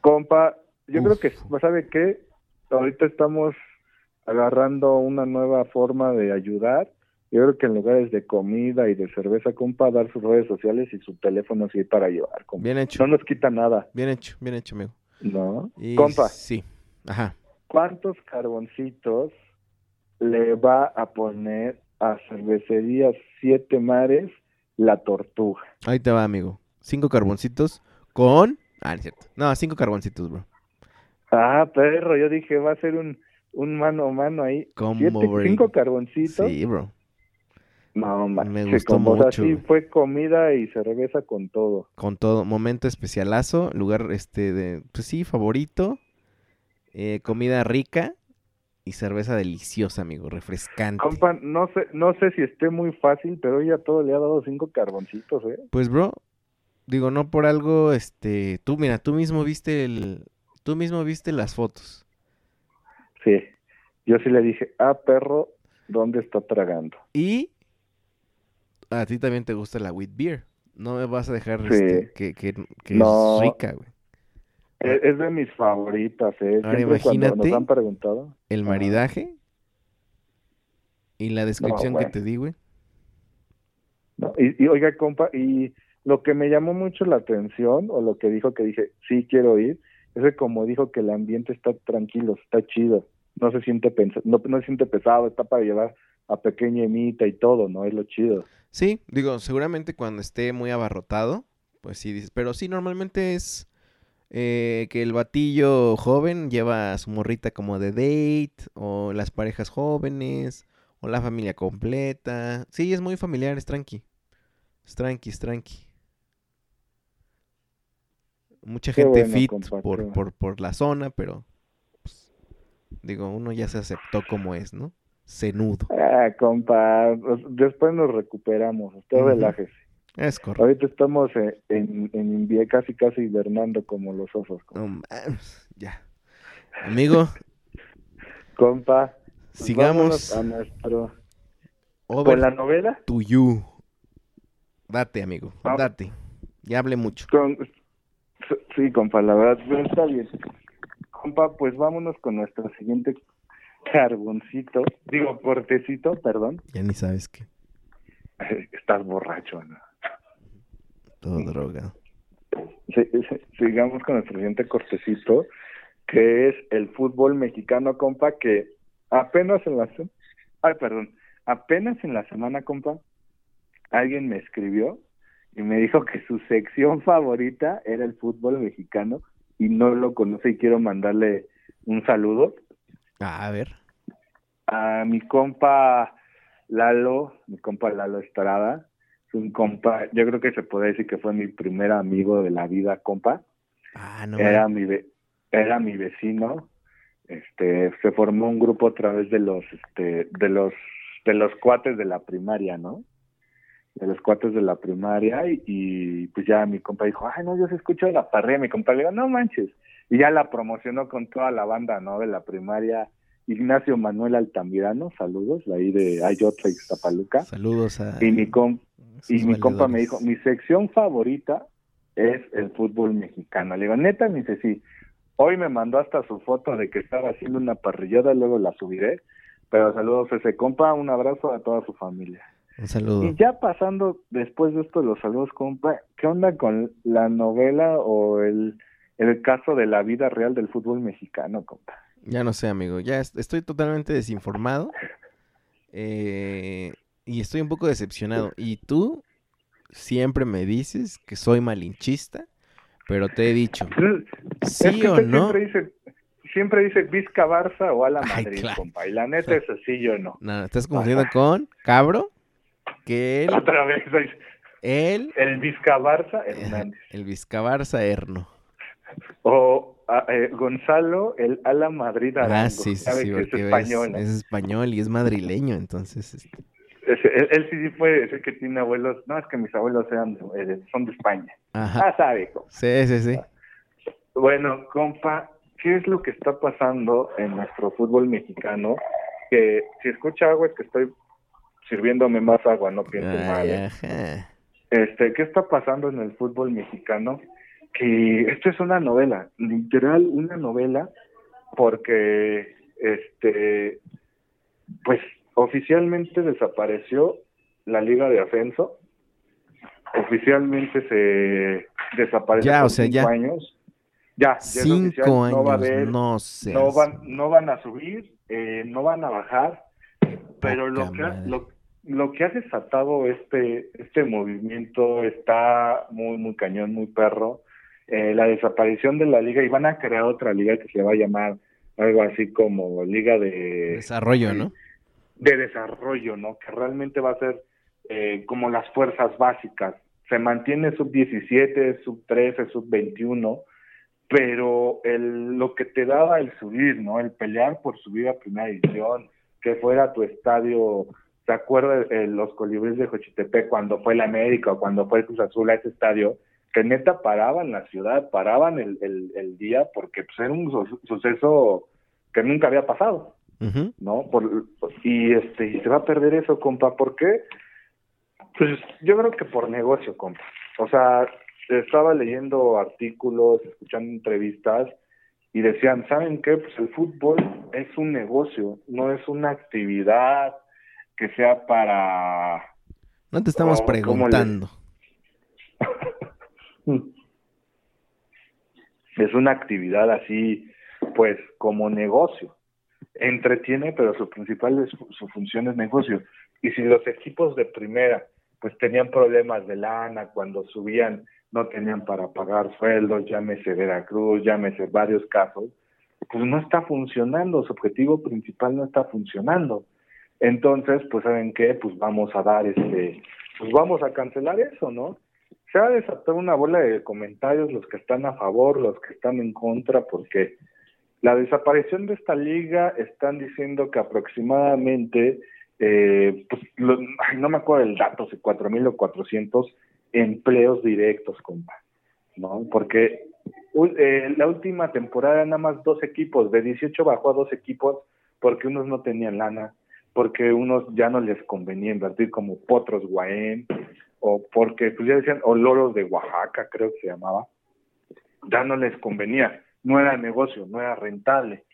Compa, yo Uf. creo que, ¿sabe qué? Ahorita estamos agarrando una nueva forma de ayudar. Yo creo que en lugares de comida y de cerveza, compa, dar sus redes sociales y su teléfono sí para llevar, compa. Bien hecho. No nos quita nada, Bien hecho, bien hecho, amigo. ¿no? Y Compa, Sí. Ajá. ¿cuántos carboncitos le va a poner a cervecería Siete Mares la tortuga? Ahí te va, amigo. Cinco carboncitos con... Ah, no es cierto. No, cinco carboncitos, bro. Ah, perro, yo dije, va a ser un, un mano a mano ahí. ¿Cómo, Siete, bro? cinco carboncitos. Sí, bro. No, manches, Me gustó como, o sea, mucho, sí fue comida y cerveza con todo. Con todo. Momento especialazo. Lugar, este, de... Pues sí, favorito. eh, comida rica. Y cerveza deliciosa, amigo. Refrescante. Compa, no sé, no sé si esté muy fácil, pero ella todo le ha dado cinco carboncitos, ¿eh? Pues, bro, digo, no por algo, este, tú, mira, tú mismo viste el, tú mismo viste las fotos. Sí. Yo sí le dije, ah, perro, ¿dónde está tragando? Y a ti también te gusta la wheat beer. No me vas a dejar, Sí. este, que, que, que No. es rica, güey. Es, es de mis favoritas, ¿eh? Ahora Siempre cuando imagínate. nos han preguntado. El maridaje y la descripción que te di, güey. ¿no? Y, y oiga, compa, y lo que me llamó mucho la atención, o lo que dijo que dije, sí quiero ir, es que como dijo que el ambiente está tranquilo, está chido, no se siente no, no se siente pesado, está para llevar a pequeña emita y todo, ¿no? Es lo chido. Sí, digo, seguramente cuando esté muy abarrotado, pues sí dices, pero sí, normalmente es eh, que el batillo joven lleva a su morrita como de date, o las parejas jóvenes, o la familia completa. Sí, es muy familiar, es tranqui. Es tranqui, es tranqui. Mucha Qué gente bueno, fit compa, por, por, por la zona, pero pues, digo, uno ya se aceptó como es, ¿no? cenudo. Ah, compa, pues, después nos recuperamos, usted Ujú. relájese. Es correcto. Ahorita estamos en, en, en invie- casi casi hibernando como los osos. ya. Amigo, Compa, pues sigamos a nuestro... over Con la novela, to you. Date, amigo, Ah. date. Ya hablé mucho. con... sí, compa, la verdad, pero está bien. Compa, pues vámonos con nuestro siguiente carboncito, digo, cortecito, perdón. Ya ni sabes qué. Estás borracho, ¿no? Todo. Sí, sí, sigamos con nuestro siguiente cortecito, que es el fútbol mexicano, compa, que apenas en la ay, perdón, apenas en la semana, compa, alguien me escribió y me dijo que su sección favorita era el fútbol mexicano y no lo conoce y quiero mandarle un saludo Ah, a ver. a mi compa Lalo, mi compa Lalo Estrada, es un compa, yo creo que se puede decir que fue mi primer amigo de la vida, compa. Ah, no. era mi ve- era mi vecino este se formó un grupo a través de los este de los de los cuates de la primaria no de los cuates de la primaria y, y, pues ya mi compa dijo ay no yo se escucho la parrilla mi compa le digo no manches y ya la promocionó con toda la banda no de la primaria Ignacio Manuel Altamirano saludos de ahí de Ayotla y Zapaluca Saludos a. y mi com y esos mi compa me dijo, mi sección favorita es el fútbol mexicano. Le digo, neta, me dice, sí. Hoy me mandó hasta su foto de que estaba haciendo una parrillada, luego la subiré. Pero saludos a ese compa, un abrazo a toda su familia. Un saludo. Y ya pasando después de esto los saludos, compa, ¿qué onda con la novela o el, el caso de la vida real del fútbol mexicano, compa? Ya no sé, amigo. Ya est- estoy totalmente desinformado. eh, y estoy un poco decepcionado. Y tú siempre me dices que soy malinchista, pero te he dicho, Es sí que o no. Siempre dice, siempre dice Vizca Barça o a la Ay, Madrid, claro. compa. Y la neta es así, yo no. No, estás confundiendo con Cabro, que él, Otra vez, soy él, el Vizca Barça Hernández. el Vizcabarza Erno. O a- eh, Gonzalo, el Ala Madrid Arango. Ah, sí, es español. es español y es madrileño, entonces, este, él, él sí puede decir que tiene abuelos. No, es que mis abuelos eran, eh, son de España. ajá, Ah, sabe. compa. sí, sí, sí. Bueno, compa, ¿qué es lo que está pasando en nuestro fútbol mexicano? Que si escucha agua es que estoy sirviéndome más agua, no pienso mal. ¿eh? Este, ¿qué está pasando en el fútbol mexicano? Que esto es una novela, literal una novela, porque este, pues oficialmente desapareció la Liga de Ascenso, oficialmente se desapareció Ya, por o sea, cinco ya. años. Ya, Cinco oficial, no va a años, haber, no sé. no van, no van a subir, eh, no van a bajar, pero lo que, ha, lo que ha desatado este, este movimiento está muy, muy cañón, muy perro. Eh, la desaparición de la liga y van a crear otra liga que se va a llamar algo así como Liga de, Desarrollo, ¿no? de Desarrollo, ¿no? Que realmente va a ser eh, como las fuerzas básicas. Se mantiene sub 17, sub 13, sub 21, pero el, lo que te daba el subir, ¿no? El pelear por subir a primera división, que fuera tu estadio, ¿te acuerdas eh, los colibríes de Jochitepec cuando fue el América o cuando fue el Cruz Azul a ese estadio? Que neta paraban la ciudad, paraban el, el, el día porque pues, era un su- suceso que nunca había pasado. ¿no? Por, y este y se va a perder eso, compa, ¿por qué? Pues yo creo que por negocio, compa. O sea, estaba leyendo artículos, escuchando entrevistas y decían, ¿saben qué? Pues el fútbol es un negocio, no es una actividad que sea para No te estamos Oh, ¿cómo le- preguntando. Es una actividad así, pues como negocio. Entretiene, pero su principal es, su función es negocio. Y si los equipos de primera pues tenían problemas de lana cuando subían, no tenían para pagar sueldos, llámese Veracruz, llámese varios casos, pues no está funcionando, su objetivo principal no está funcionando. Entonces, pues saben qué, pues vamos a dar este, pues vamos a cancelar eso, ¿no? Se va a desatar una bola de comentarios, los que están a favor, los que están en contra, porque La desaparición de esta liga están diciendo que aproximadamente, eh, pues, no me acuerdo el dato, si cuatro mil o cuatrocientos empleos directos, compa, ¿no? Porque eh, la última temporada nada más dos equipos, de 18 bajó a dos equipos porque unos no tenían lana, porque unos ya no les convenía invertir como Potros Guaén, o porque pues ya decían, o Loros de Oaxaca, creo que se llamaba, ya no les convenía, no era negocio, no era rentable.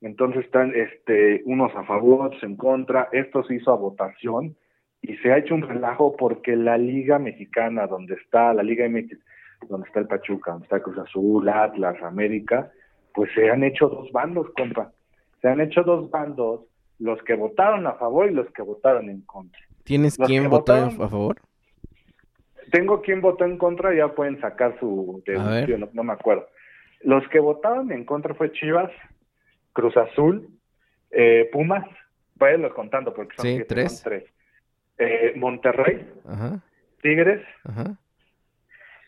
Entonces están este, unos a favor, otros en contra, esto se hizo a votación y se ha hecho un relajo porque la Liga Mexicana, donde está la Liga MX, donde está el Pachuca, donde está Cruz Azul, Atlas, América, pues se han hecho dos bandos, compa. Se han hecho dos bandos, los que votaron a favor y los que votaron en contra. ¿Tienes quién votó a favor? Tengo quien votó en contra, ya pueden sacar su deducción, no, me acuerdo. Los que votaron en contra fue Chivas, Cruz Azul, eh, Pumas, váyanlos contando porque son, tres. Eh, Monterrey, Tigres,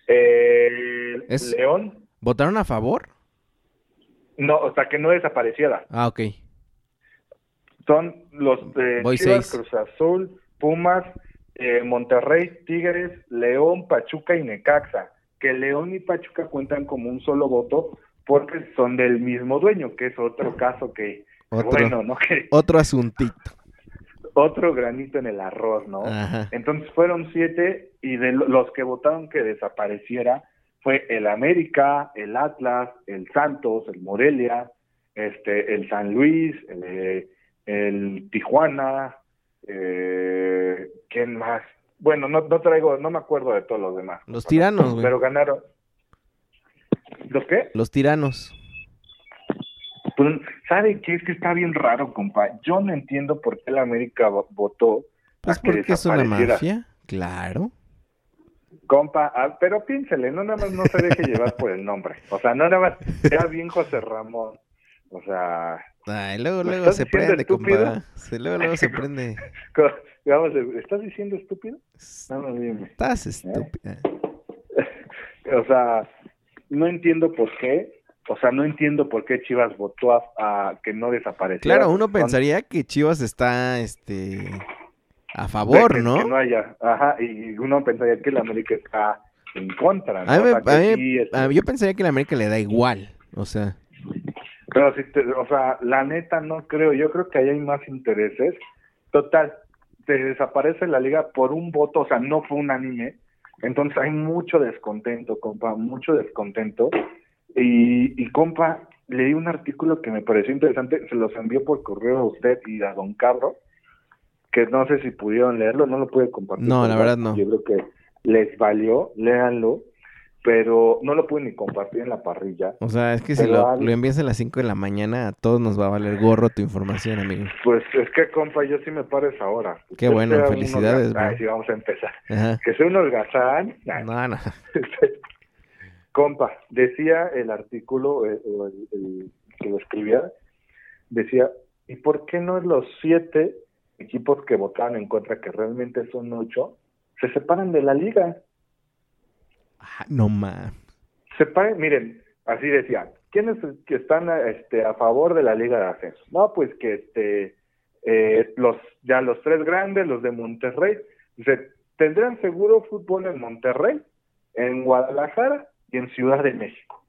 eh, León. ¿Votaron a favor? No, o sea, que no desapareciera. Ah, ok. Son los de Chivas, Cruz Azul, Pumas, eh, Monterrey, Tigres, León, Pachuca y Necaxa. Que León y Pachuca cuentan como un solo voto porque son del mismo dueño, que es otro caso que, otro, bueno, ¿no? Que, otro asuntito. Otro granito en el arroz, ¿no? Entonces fueron siete y de los que votaron que desapareciera fue el América, el Atlas, el Santos, el Morelia, este, el San Luis, el, el Tijuana, eh, ¿quién más? Bueno, no, no traigo, no me acuerdo de todos los demás. Los tiranos, güey. Pero ganaron. ¿Los qué? Los tiranos. Pues, ¿Sabe qué? Es que está bien raro, compa. Yo no entiendo por qué la América votó. Pues porque es una mafia, claro. Compa, ah, pero piénsele, no nada más no se deje llevar por el nombre. O sea, no nada más, era bien José Ramón. O sea, Ay, luego, luego se prende, compa. luego, luego se prende. ¿estás diciendo estúpido? No, dime. Estás ¿Eh? estúpido. o sea, no entiendo por qué. O sea, no entiendo por qué Chivas votó a, que no desapareciera. Claro, uno pensaría que Chivas está, este, a favor, ¿no? Que no haya, ajá, y uno pensaría que la América está en contra. ¿no? A mí, yo pensaría que la América le da igual, o sea. Pero si te, o sea, la neta no creo, yo creo que ahí hay más intereses. Total, te desaparece la liga por un voto, o sea, no fue unánime. Entonces hay mucho descontento, compa, mucho descontento. Y, y compa, leí un artículo que me pareció interesante, se los envió por correo a usted y a don Carlos, que no sé si pudieron leerlo, no lo pude compartir. No, la verdad no. Yo creo que les valió, léanlo pero no lo pude ni compartir en la parrilla. O sea, es que si lo, envías a las 5 de la mañana, a todos nos va a valer gorro tu información, amigo. Pues es que, compa, yo sí me pares ahora. Qué bueno, felicidades. Ay, sí, vamos a empezar. Que soy un holgazán. No, no. compa, decía el artículo, eh, el, que lo escribía, decía, ¿y por qué no los siete equipos que votaron en contra, que realmente son ocho, se separan de la liga? Ah, no más. miren, así decía, ¿quiénes que están este, a favor de la Liga de Ascenso? No, pues que este, eh, los, ya los tres grandes, los de Monterrey, dice, tendrán seguro fútbol en Monterrey, en Guadalajara y en Ciudad de México,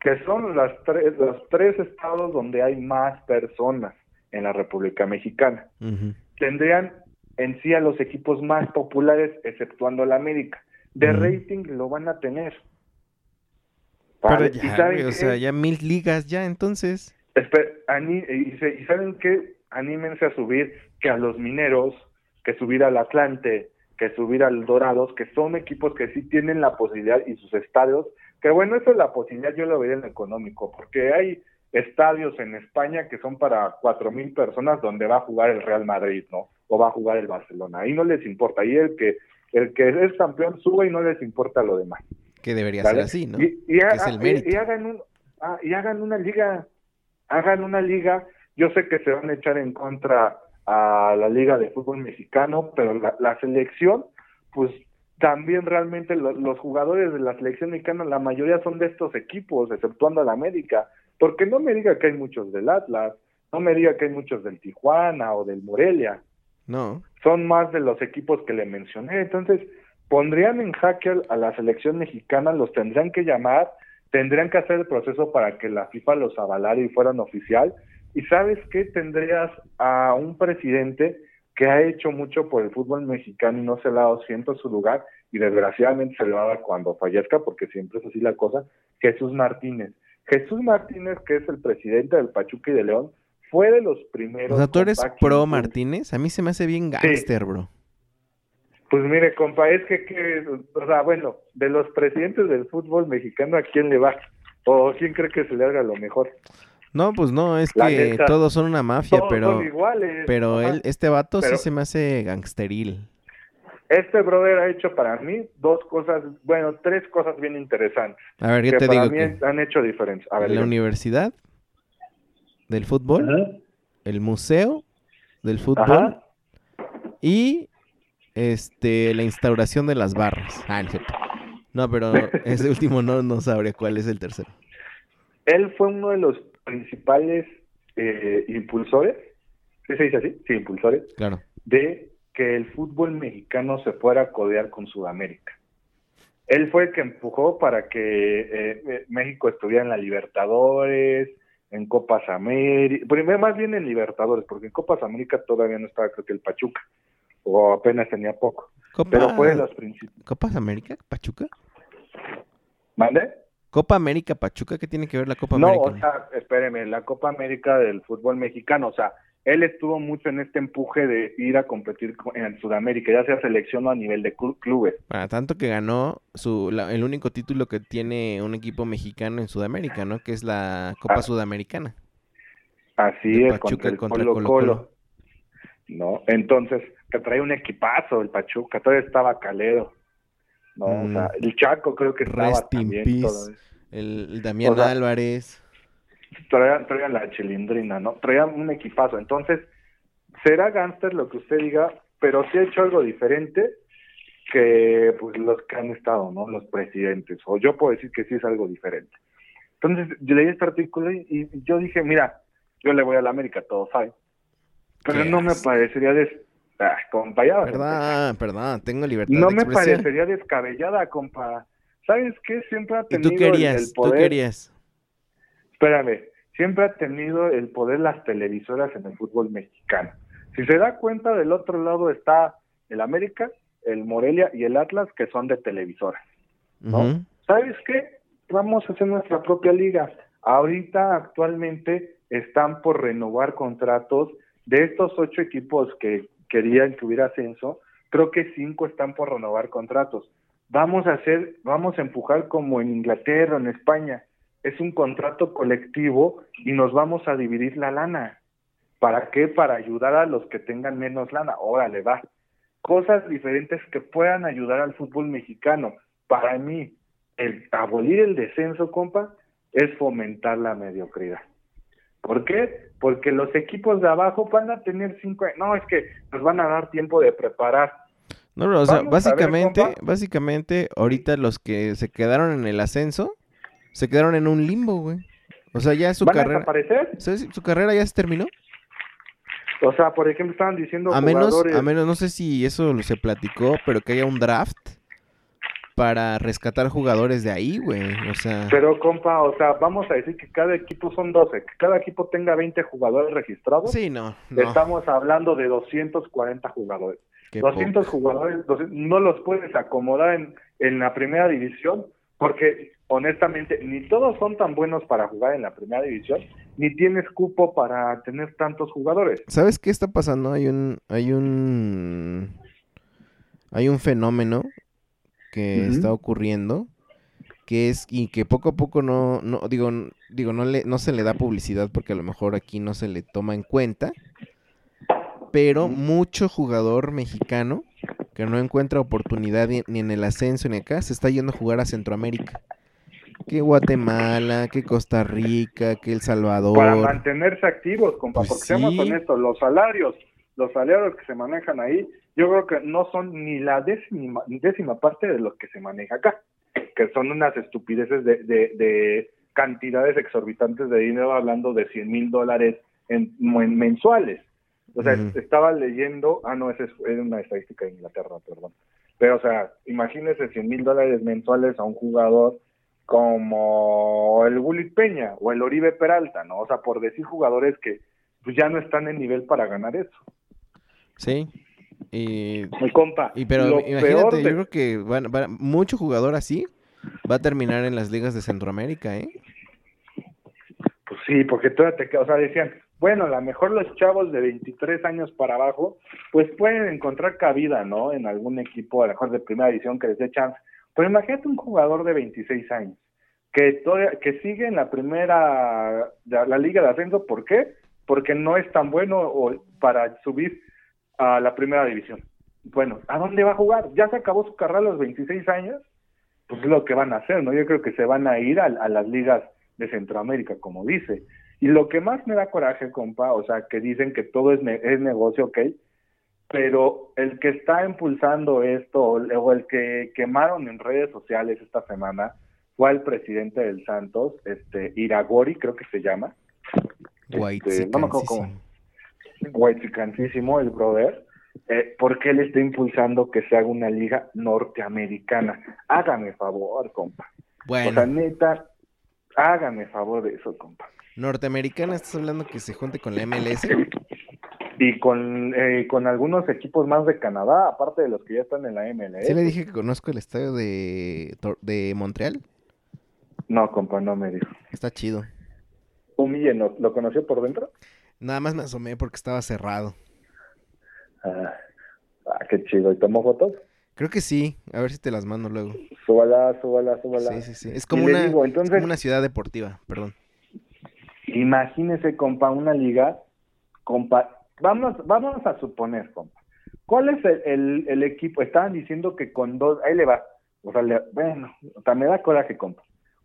que son las tres, los tres estados donde hay más personas en la República Mexicana. Tendrían en sí a los equipos más populares, exceptuando la América de rating lo van a tener. Pero ya, o sea, ya mil ligas ya entonces. y, saben qué, anímense a subir que a los mineros, que subir al Atlante, que subir al Dorados, que son equipos que sí tienen la posibilidad y sus estadios, que bueno, eso es la posibilidad, yo lo vería en económico, porque hay estadios en España que son para cuatro mil personas donde va a jugar el Real Madrid, ¿no? O va a jugar el Barcelona. Ahí no les importa. Ahí el que el que es campeón sube y no les importa lo demás. Que debería ser así, ¿no? Y, y, hagan ah, y hagan una liga, hagan una liga. Yo sé que se van a echar en contra a la liga de fútbol mexicano, pero la, selección, pues también realmente los jugadores de la selección mexicana, la mayoría son de estos equipos, exceptuando a la América. porque no me diga que hay muchos del Atlas, no me diga que hay muchos del Tijuana o del Morelia. No. Son más de los equipos que le mencioné. Entonces, pondrían en jaque a la selección mexicana, los tendrían que llamar, tendrían que hacer el proceso para que la FIFA los avalara y fueran oficial. Y sabes qué, tendrías a un presidente que ha hecho mucho por el fútbol mexicano y no se le ha dado siempre su lugar y desgraciadamente se le va a dar cuando fallezca porque siempre es así la cosa, Jesús Martínez. Jesús Martínez, que es el presidente del Pachuca y de León, fue de los primeros. O sea, tú eres pro Martínez. A mí se me hace bien gangster, bro. Pues mire, compa, es que, que, o sea, bueno, de los presidentes del fútbol mexicano, ¿a quién le va? ¿O quién cree que se le haga lo mejor? No, pues no, es que todos son una mafia, todos pero. Son iguales. Pero él, este vato sí se me hace gangsteril. Este brother ha hecho para mí dos cosas, bueno, tres cosas bien interesantes. A ver, yo que te para digo mí que han hecho diferencia. A ver, la dígame. universidad del fútbol, Ajá. el museo del fútbol Ajá. y este la instauración de las barras. Ah, no, no pero ese último no, no sabría cuál es el tercero. Él fue uno de los principales eh, impulsores, ¿sí se dice así? Sí, impulsores, Claro. de que el fútbol mexicano se fuera a codear con Sudamérica. Él fue el que empujó para que eh, eh, México estuviera en la Libertadores, en Copas América, primero más bien en Libertadores, porque en Copas América todavía no estaba creo que el Pachuca, o apenas tenía poco, Copa, pero fue de los principales. Copas América, Pachuca. ¿Mande? Copa América, Pachuca, ¿qué tiene que ver la Copa No, América? o sea, espéreme, la Copa América del fútbol mexicano, o sea, él estuvo mucho en este empuje de ir a competir co- en Sudamérica, ya sea selección o a nivel de clu- clubes. Para tanto que ganó su, la- el único título que tiene un equipo mexicano en Sudamérica, ¿no? Que es la Copa Ah. Sudamericana. Así es, Pachuca contra el Colo Colo. ¿No? Entonces, que trae un equipazo el Pachuca, todavía estaba Calero. ¿no? O sea, Mm. el Chaco creo que estaba Rest in también. peace. El, el Damián O sea, Álvarez. Traían, traían la chilindrina, ¿no? Traían un equipazo. Entonces, será gánster lo que usted diga, pero sí ha hecho algo diferente que pues los que han estado, ¿no? Los presidentes. O yo puedo decir que sí es algo diferente. Entonces, yo leí este artículo y, y yo dije, mira, yo le voy a la América, todos saben. Pero no me parecería des... Ah, compa, ya. Perdón, tengo libertad No de me parecería descabellada, compa. ¿Sabes qué? Siempre ha ¿Y tenido tú el- querías? el ¿Tú poder... querías? Espérame, siempre ha tenido el poder las televisoras en el fútbol mexicano. Si se da cuenta, del otro lado está el América, el Morelia y el Atlas, que son de televisoras. ¿no? ¿Sabes qué? Vamos a hacer nuestra propia liga. Ahorita, actualmente, están por renovar contratos. De estos ocho equipos que querían que hubiera ascenso, creo que cinco están por renovar contratos. Vamos a hacer, vamos a empujar como en Inglaterra, en España. Es un contrato colectivo y nos vamos a dividir la lana. ¿Para qué? Para ayudar a los que tengan menos lana. Órale, va. Cosas diferentes que puedan ayudar al fútbol mexicano. Para mí, el abolir el descenso, compa, es fomentar la mediocridad. ¿Por qué? Porque los equipos de abajo van a tener cinco... No, es que nos van a dar tiempo de preparar. No, pero, o sea, Vamos a ver, básicamente, básicamente, ahorita los que se quedaron en el ascenso, se quedaron en un limbo, güey. O sea, ya su ¿Van a carrera. Su carrera ya se terminó. O sea, por ejemplo, estaban diciendo A menos, a menos, no sé si eso se platicó, pero que haya un draft para rescatar jugadores de ahí, güey. O sea, Pero, compa, o sea, vamos a decir que cada equipo son 12, que cada equipo tenga 20 jugadores registrados. sí, no, no. Estamos hablando de 240 jugadores. qué 200 poco. jugadores 200 no los puedes acomodar en, en la primera división porque honestamente ni todos son tan buenos para jugar en la primera división ni tienes cupo para tener tantos jugadores. ¿Sabes qué está pasando? Hay un, hay un, hay un fenómeno que está ocurriendo que es y que poco a poco no, no digo, digo no le, no se le da publicidad porque a lo mejor aquí no se le toma en cuenta, pero mucho jugador mexicano que no encuentra oportunidad ni, ni en el ascenso ni acá se está yendo a jugar a Centroamérica. Que Guatemala, que Costa Rica, que El Salvador. Para mantenerse activos, compa, Pues porque seamos honestos, los salarios, los salarios que se manejan ahí, yo creo que no son ni la décima, décima parte de los que se maneja acá, que son unas estupideces de, de, de, cantidades exorbitantes de dinero, hablando de 100 mil dólares en, en mensuales. O sea, estaba leyendo, ah, no, esa es, es una estadística de Inglaterra, perdón. Pero, o sea, imagínese 100 mil dólares mensuales a un jugador como el Bully Peña o el Oribe Peralta, ¿no? O sea, por decir jugadores que pues ya no están en nivel para ganar eso. Sí. Y, Mi compa, y pero lo imagínate, peor yo creo que van- va- mucho jugador así va a terminar en las ligas de Centroamérica, ¿eh? Pues sí, porque todavía te o sea, decían, bueno, a lo mejor los chavos de 23 años para abajo, pues pueden encontrar cabida, ¿no? En algún equipo, a lo mejor de primera división que les dé chance. Pero imagínate un jugador de 26 años que todavía, que sigue en la primera, la, liga de ascenso, ¿por qué? Porque no es tan bueno o- para subir a la primera división. Bueno, ¿a dónde va a jugar? Ya se acabó su carrera a los 26 años, pues es lo que van a hacer, ¿no? Yo creo que se van a ir a, a las ligas de Centroamérica, como dice. Y lo que más me da coraje, compa, o sea, que dicen que todo es, ne- es negocio, ok, pero el que está impulsando esto, o el- que quemaron en redes sociales esta semana, fue el presidente del Santos, este Iragori, creo que se llama. Este, no me acuerdo cómo. Whitezicanísimo, el brother, eh, porque él está impulsando que se haga una liga norteamericana. Hágame favor, compa. O sea, Bueno, neta, hágame favor de eso, compa. norteamericana, estás hablando que se junte con la MLS. Y con, eh, con algunos equipos más de Canadá, aparte de los que ya están en la MLS. Sí le dije que conozco el estadio de, de Montreal. No, compa, no me dijo. Está chido. Humíllenos, ¿lo conoció por dentro? Nada más me asomé porque estaba cerrado. Ah, ah, qué chido. ¿Y tomó fotos? Creo que sí. A ver si te las mando luego. Súbala, súbala, súbala. Sí, sí, sí. Es como, una, digo, es entonces- como una ciudad deportiva, perdón. Imagínese, compa, una liga, compa, vamos, vamos a suponer, compa, ¿cuál es el, el, el equipo? Estaban diciendo que con dos, ahí le va, o sea, le- bueno, o sea, me da coraje, compa.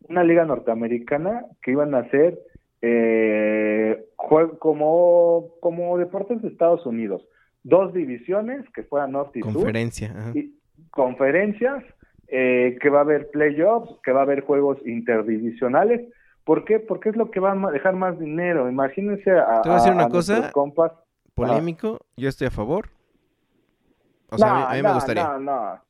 Una liga norteamericana que iban a hacer eh, como, como deportes de Estados Unidos, dos divisiones que fueran norte y Conferencia. y conferencias, eh, que va a haber playoffs, que va a haber juegos interdivisionales. ¿Por qué? Porque es lo que va a dejar más dinero. Imagínense a, Te voy a decir a- una a cosa, nuestros compas. Polémico, yo estoy a favor. O sea, a mí- No, a mí, no, me gustaría. No, no.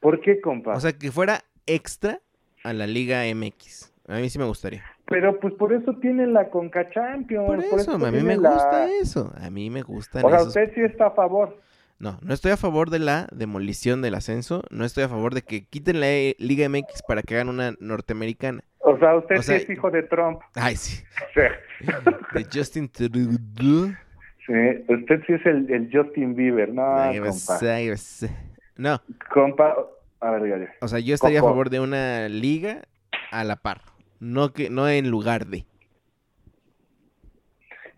¿Por qué, compa? O sea, que fuera extra a la Liga MX. A mí sí me gustaría. Pero pues por eso tienen la Conca Champions. Por eso, a mí me la- gusta eso. A mí me gustan O sea, esos. usted sí está a favor. No, no estoy a favor de la demolición del ascenso. No estoy a favor de que quiten la eh, Liga MX para que hagan una norteamericana. O sea, usted O sea, sí es hijo de Trump. Ay, sí. Sí. De Justin Trudeau. Sí, usted sí es el, el Justin Bieber. No, Ay, compa. vas, ay, vas. No, Compa, a ver, dígale. o sea, yo estaría a favor de una liga a la par. No que no en lugar de.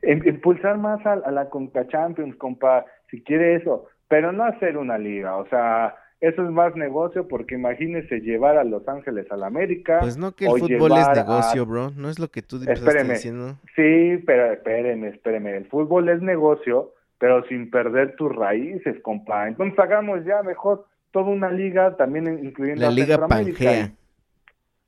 Im- Impulsar más a, a la Conca Champions, compa, si quiere eso, pero no hacer una liga, o sea, eso es más negocio porque imagínese llevar a Los Ángeles a la América. Pues no que el fútbol es a- negocio, bro. No es lo que tú Espéreme. diciendo. Sí, pero espéreme, espéreme, el fútbol es negocio, pero sin perder tus raíces, compa. Entonces hagamos ya mejor toda una liga, también incluyendo La a Liga. Pangea.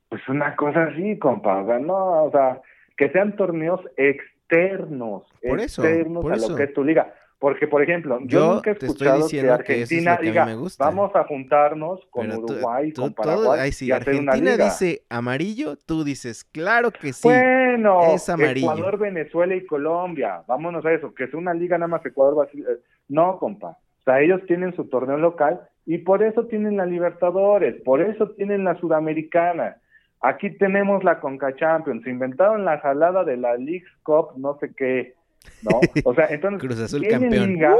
Pues una cosa así, compa, o sea, no, o sea, que sean torneos externos, Por eso, externos por a eso. lo que es tu liga. Porque, por ejemplo, yo, Yo nunca he escuchado que es Argentina que a mí diga, vamos a juntarnos con Pero Uruguay, tú con todo- Paraguay ay, si y hacer una Argentina liga. dice amarillo, tú dices, claro que sí. Bueno, es amarillo. Ecuador, Venezuela y Colombia. Vámonos a eso, que es una liga nada más Ecuador, Brasil. eh, No, compa. O sea, ellos tienen su torneo local y por eso tienen la Libertadores, por eso tienen la Sudamericana. Aquí tenemos la Conca Champions. Se inventaron la jalada de la League Cup, no sé qué. ¿No? O sea, entonces. Cruz Azul tienen campeón. ligas,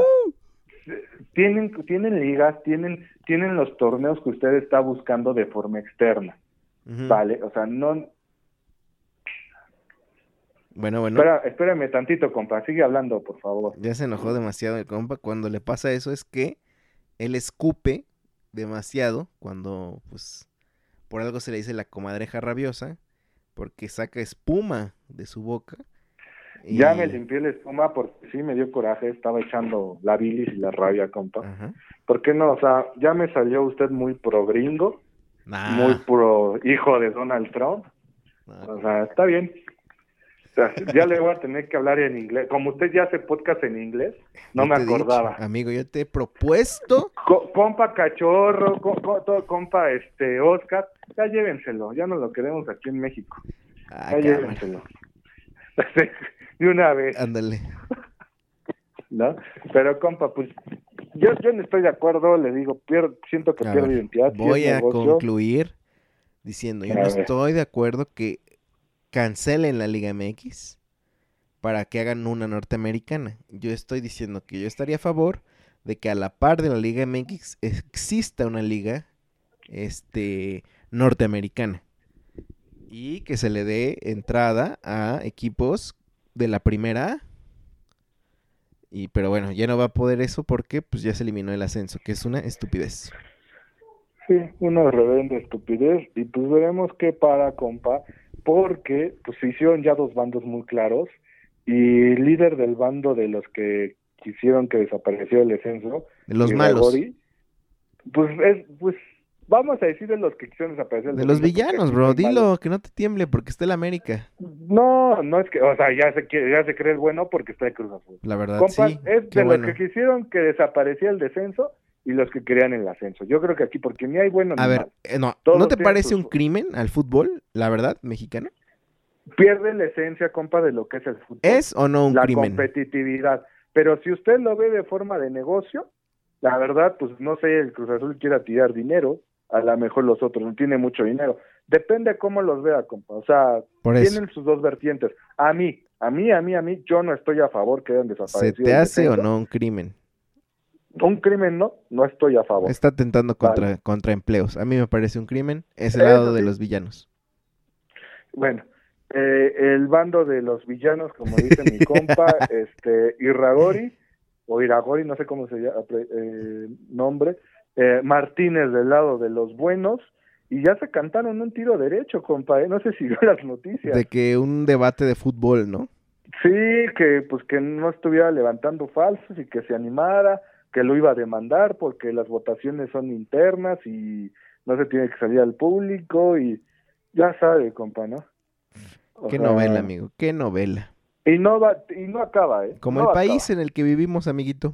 tienen, tienen ligas, tienen, tienen los torneos que usted está buscando de forma externa. ¿Vale? O sea, no, Bueno, bueno. Espera, espérame tantito, compa. Sigue hablando, por favor. Ya se enojó demasiado el compa. Cuando le pasa eso es que él escupe demasiado cuando, pues, por algo se le dice la comadreja rabiosa, porque saca espuma de su boca. Y- Ya me limpié la espuma porque sí me dio coraje. Estaba echando la bilis y la rabia, compa. Ajá. ¿Por qué no? O sea, ya me salió usted muy pro gringo, Nah, muy pro hijo de Donald Trump. O sea, está bien. O sea, ya le voy a tener que hablar en inglés. Como usted ya hace podcast en inglés, no me dicho, acordaba. amigo, yo te he propuesto. Co- compa cachorro, co- co- todo compa este Oscar, ya llévenselo, ya no lo queremos aquí en México. Ah, Ya llévenselo. De una vez, Ándale. ¿no? Pero compa, pues yo, yo no estoy de acuerdo, le digo, siento que A ver, identidad. Voy a negocio. concluir diciendo, yo A no ver. estoy de acuerdo que cancelen la Liga MX para que hagan una norteamericana. Yo estoy diciendo que yo estaría a favor de que a la par de la Liga MX exista una liga este norteamericana y que se le dé entrada a equipos de la primera. Y pero bueno, ya no va a poder eso porque pues ya se eliminó el ascenso, que es una estupidez. Sí, una reverenda estupidez y pues veremos qué para, compa, porque pues se hicieron ya dos bandos muy claros y líder del bando de los que quisieron que desapareciera el descenso, De los malos. Pues es, pues vamos a decir de los que quisieron desaparecer el De los villanos, bro. malos. Dilo, que no te tiemble porque está el América. No, no es que, o sea, ya se quiere, ya se cree el bueno porque está de Cruz Azul. La verdad, Compa, sí. es de bueno. los que quisieron que desapareciera el descenso y los que querían el ascenso. Yo creo que aquí, porque ni hay bueno ni A ver, eh, no, Todos ¿no te parece sus- un crimen al fútbol, la verdad, mexicano? Pierde la esencia, compa, de lo que es el fútbol. ¿Es o no un la crimen? competitividad. Pero si usted lo ve de forma de negocio, la verdad, pues no sé, el Cruz Azul quiera tirar dinero, a lo mejor los otros no tiene mucho dinero. Depende cómo los vea, compa. O sea, tienen sus dos vertientes. A mí, a mí, a mí, a mí, yo no estoy a favor que hayan ¿Se desaparecido. te el hace o no un crimen? Un crimen, no, no estoy a favor. Está atentando contra, Vale. contra empleos. A mí me parece un crimen. Es el lado de los villanos. Bueno, eh, el bando de los villanos, como dice mi compa, este, Irragori, o Iragori, no sé cómo se llama, eh, nombre, eh, Martínez del lado de los buenos, y ya se cantaron un tiro derecho, compa, eh, no sé si vio las noticias. De que un debate de fútbol, ¿no? Sí, que pues que no estuviera levantando falsos y que se animara, que lo iba a demandar porque las votaciones son internas y no se tiene que salir al público y ya sabe, compa, ¿no? O Qué sea, novela, amigo. Qué novela. Y no va, y no acaba, ¿eh? Como No el país en el que vivimos, amiguito.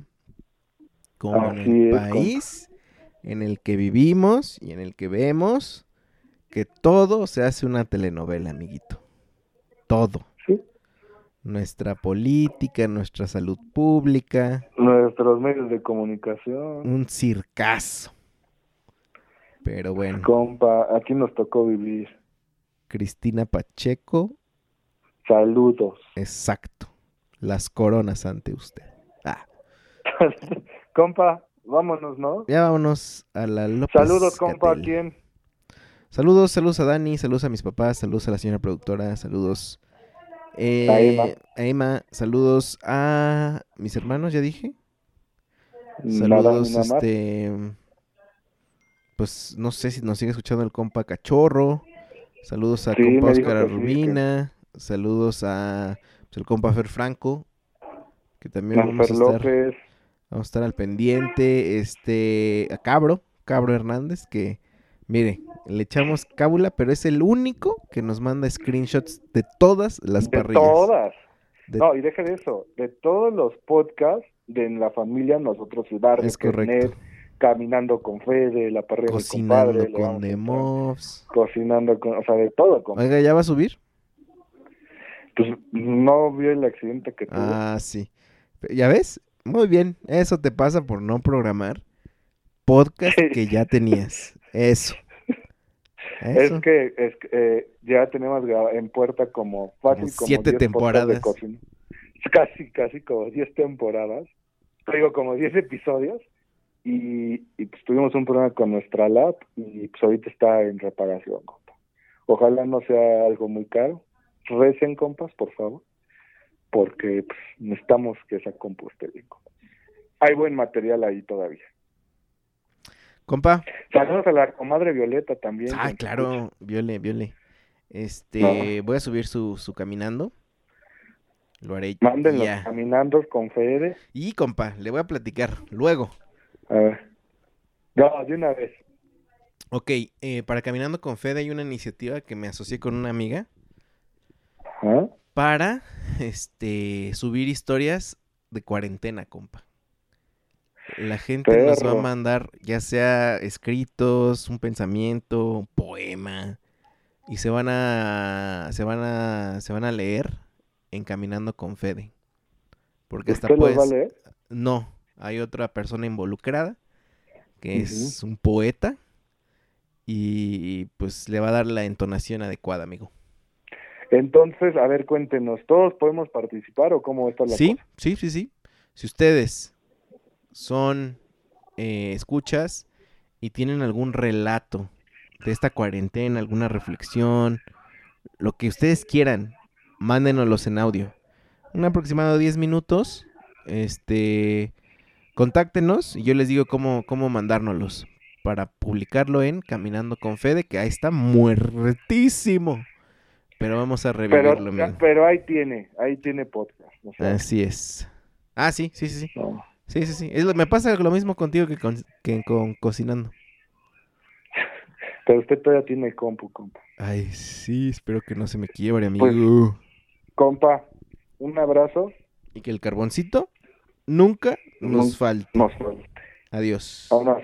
Como Así el es, país en el que vivimos y en el que vemos que todo se hace una telenovela, amiguito. Todo. Sí. Nuestra política, nuestra salud pública, Nuestros medios de comunicación. un circazo. Pero bueno, Compa, aquí nos tocó vivir. Cristina Pacheco, Saludos. exacto. Las coronas ante usted. Ah, compa, vámonos, ¿no? ya vámonos a la López Saludos, compa, ¿a Gatell. quién? Saludos, saludos a Dani, saludos a mis papás, saludos a la señora productora, saludos eh, A Emma. a Emma, saludos a mis hermanos, ya dije. Saludos, nada este, pues no sé si nos sigue escuchando el compa Cachorro. Saludos a Sí, compa Oscar que sí, Rubina. Saludos a pues, el compa Fer Franco, que también vamos a, estar, López. Vamos a estar al pendiente. Este, a Cabro, Cabro Hernández, que mire, le echamos cábula, pero es el único que nos manda screenshots de todas las de parrillas. todas. De- No, y deje de eso, de todos los podcasts de en la familia, nosotros el barrio, Es correcto. Net, caminando con Fede, la parrilla Cocinando compadre, con vamos a The entrar. Mobs. cocinando con, o sea, de todo, compa. Oiga, ¿ya va a subir? Pues no vio el accidente que tuvo. Ah, sí. ¿Ya ves? Muy bien. Eso te pasa por no programar podcast que ya tenías. Eso. Eso. Es que, es que, eh, ya tenemos en puerta como fácil Como como siete 10 podcasts de temporadas. Casi, casi como 10 temporadas. Digo, como 10 episodios. Y, y pues tuvimos un problema con nuestra lab y pues ahorita está en reparación, compa. Ojalá no sea algo muy caro. Recen, compas, por favor. Porque pues, necesitamos que esa compu esté bien. Hay buen material ahí todavía. Compa. Saludos a la comadre Violeta también. Ah, claro. Viole, viole. Este, voy a subir su, su caminando. Lo haré Mándenlos ya. caminando con Fede. Y compa, le voy a platicar luego. A ver. No, de una vez. Ok, eh, para Caminando con Fede hay una iniciativa que me asocié con una amiga Ajá. Para este subir historias de cuarentena, compa. La gente nos va a mandar ya sea escritos, un pensamiento, un poema y se van a se van a se van a leer encaminando con Fede. Porque hasta ¿Usted los va a pues leer? no, hay otra persona involucrada que es un poeta y pues le va a dar la entonación adecuada, amigo. Entonces, a ver, cuéntenos, ¿todos podemos participar o cómo está la Sí, cosa? sí, sí, sí. Si ustedes son eh, escuchas y tienen algún relato de esta cuarentena, alguna reflexión, lo que ustedes quieran, mándenoslos en audio. Un aproximado de 10 minutos, este, contáctenos y yo les digo cómo, cómo mandárnoslos para publicarlo en Caminando con Fede, que ahí está muertísimo. Pero vamos a Pero, revivirlo, amigo. pero ahí tiene, ahí tiene podcast. o sea, Así es. Ah, sí, sí, sí, sí. no. Sí, sí, sí. Es lo- me pasa lo mismo contigo que con, que con cocinando. Pero usted todavía tiene compu, compa. Ay, sí, espero que no se me quiebre, amigo. Pues- Compa, un abrazo, Y que el carboncito nunca nos falte. nos vemos. Adiós. Vámonos.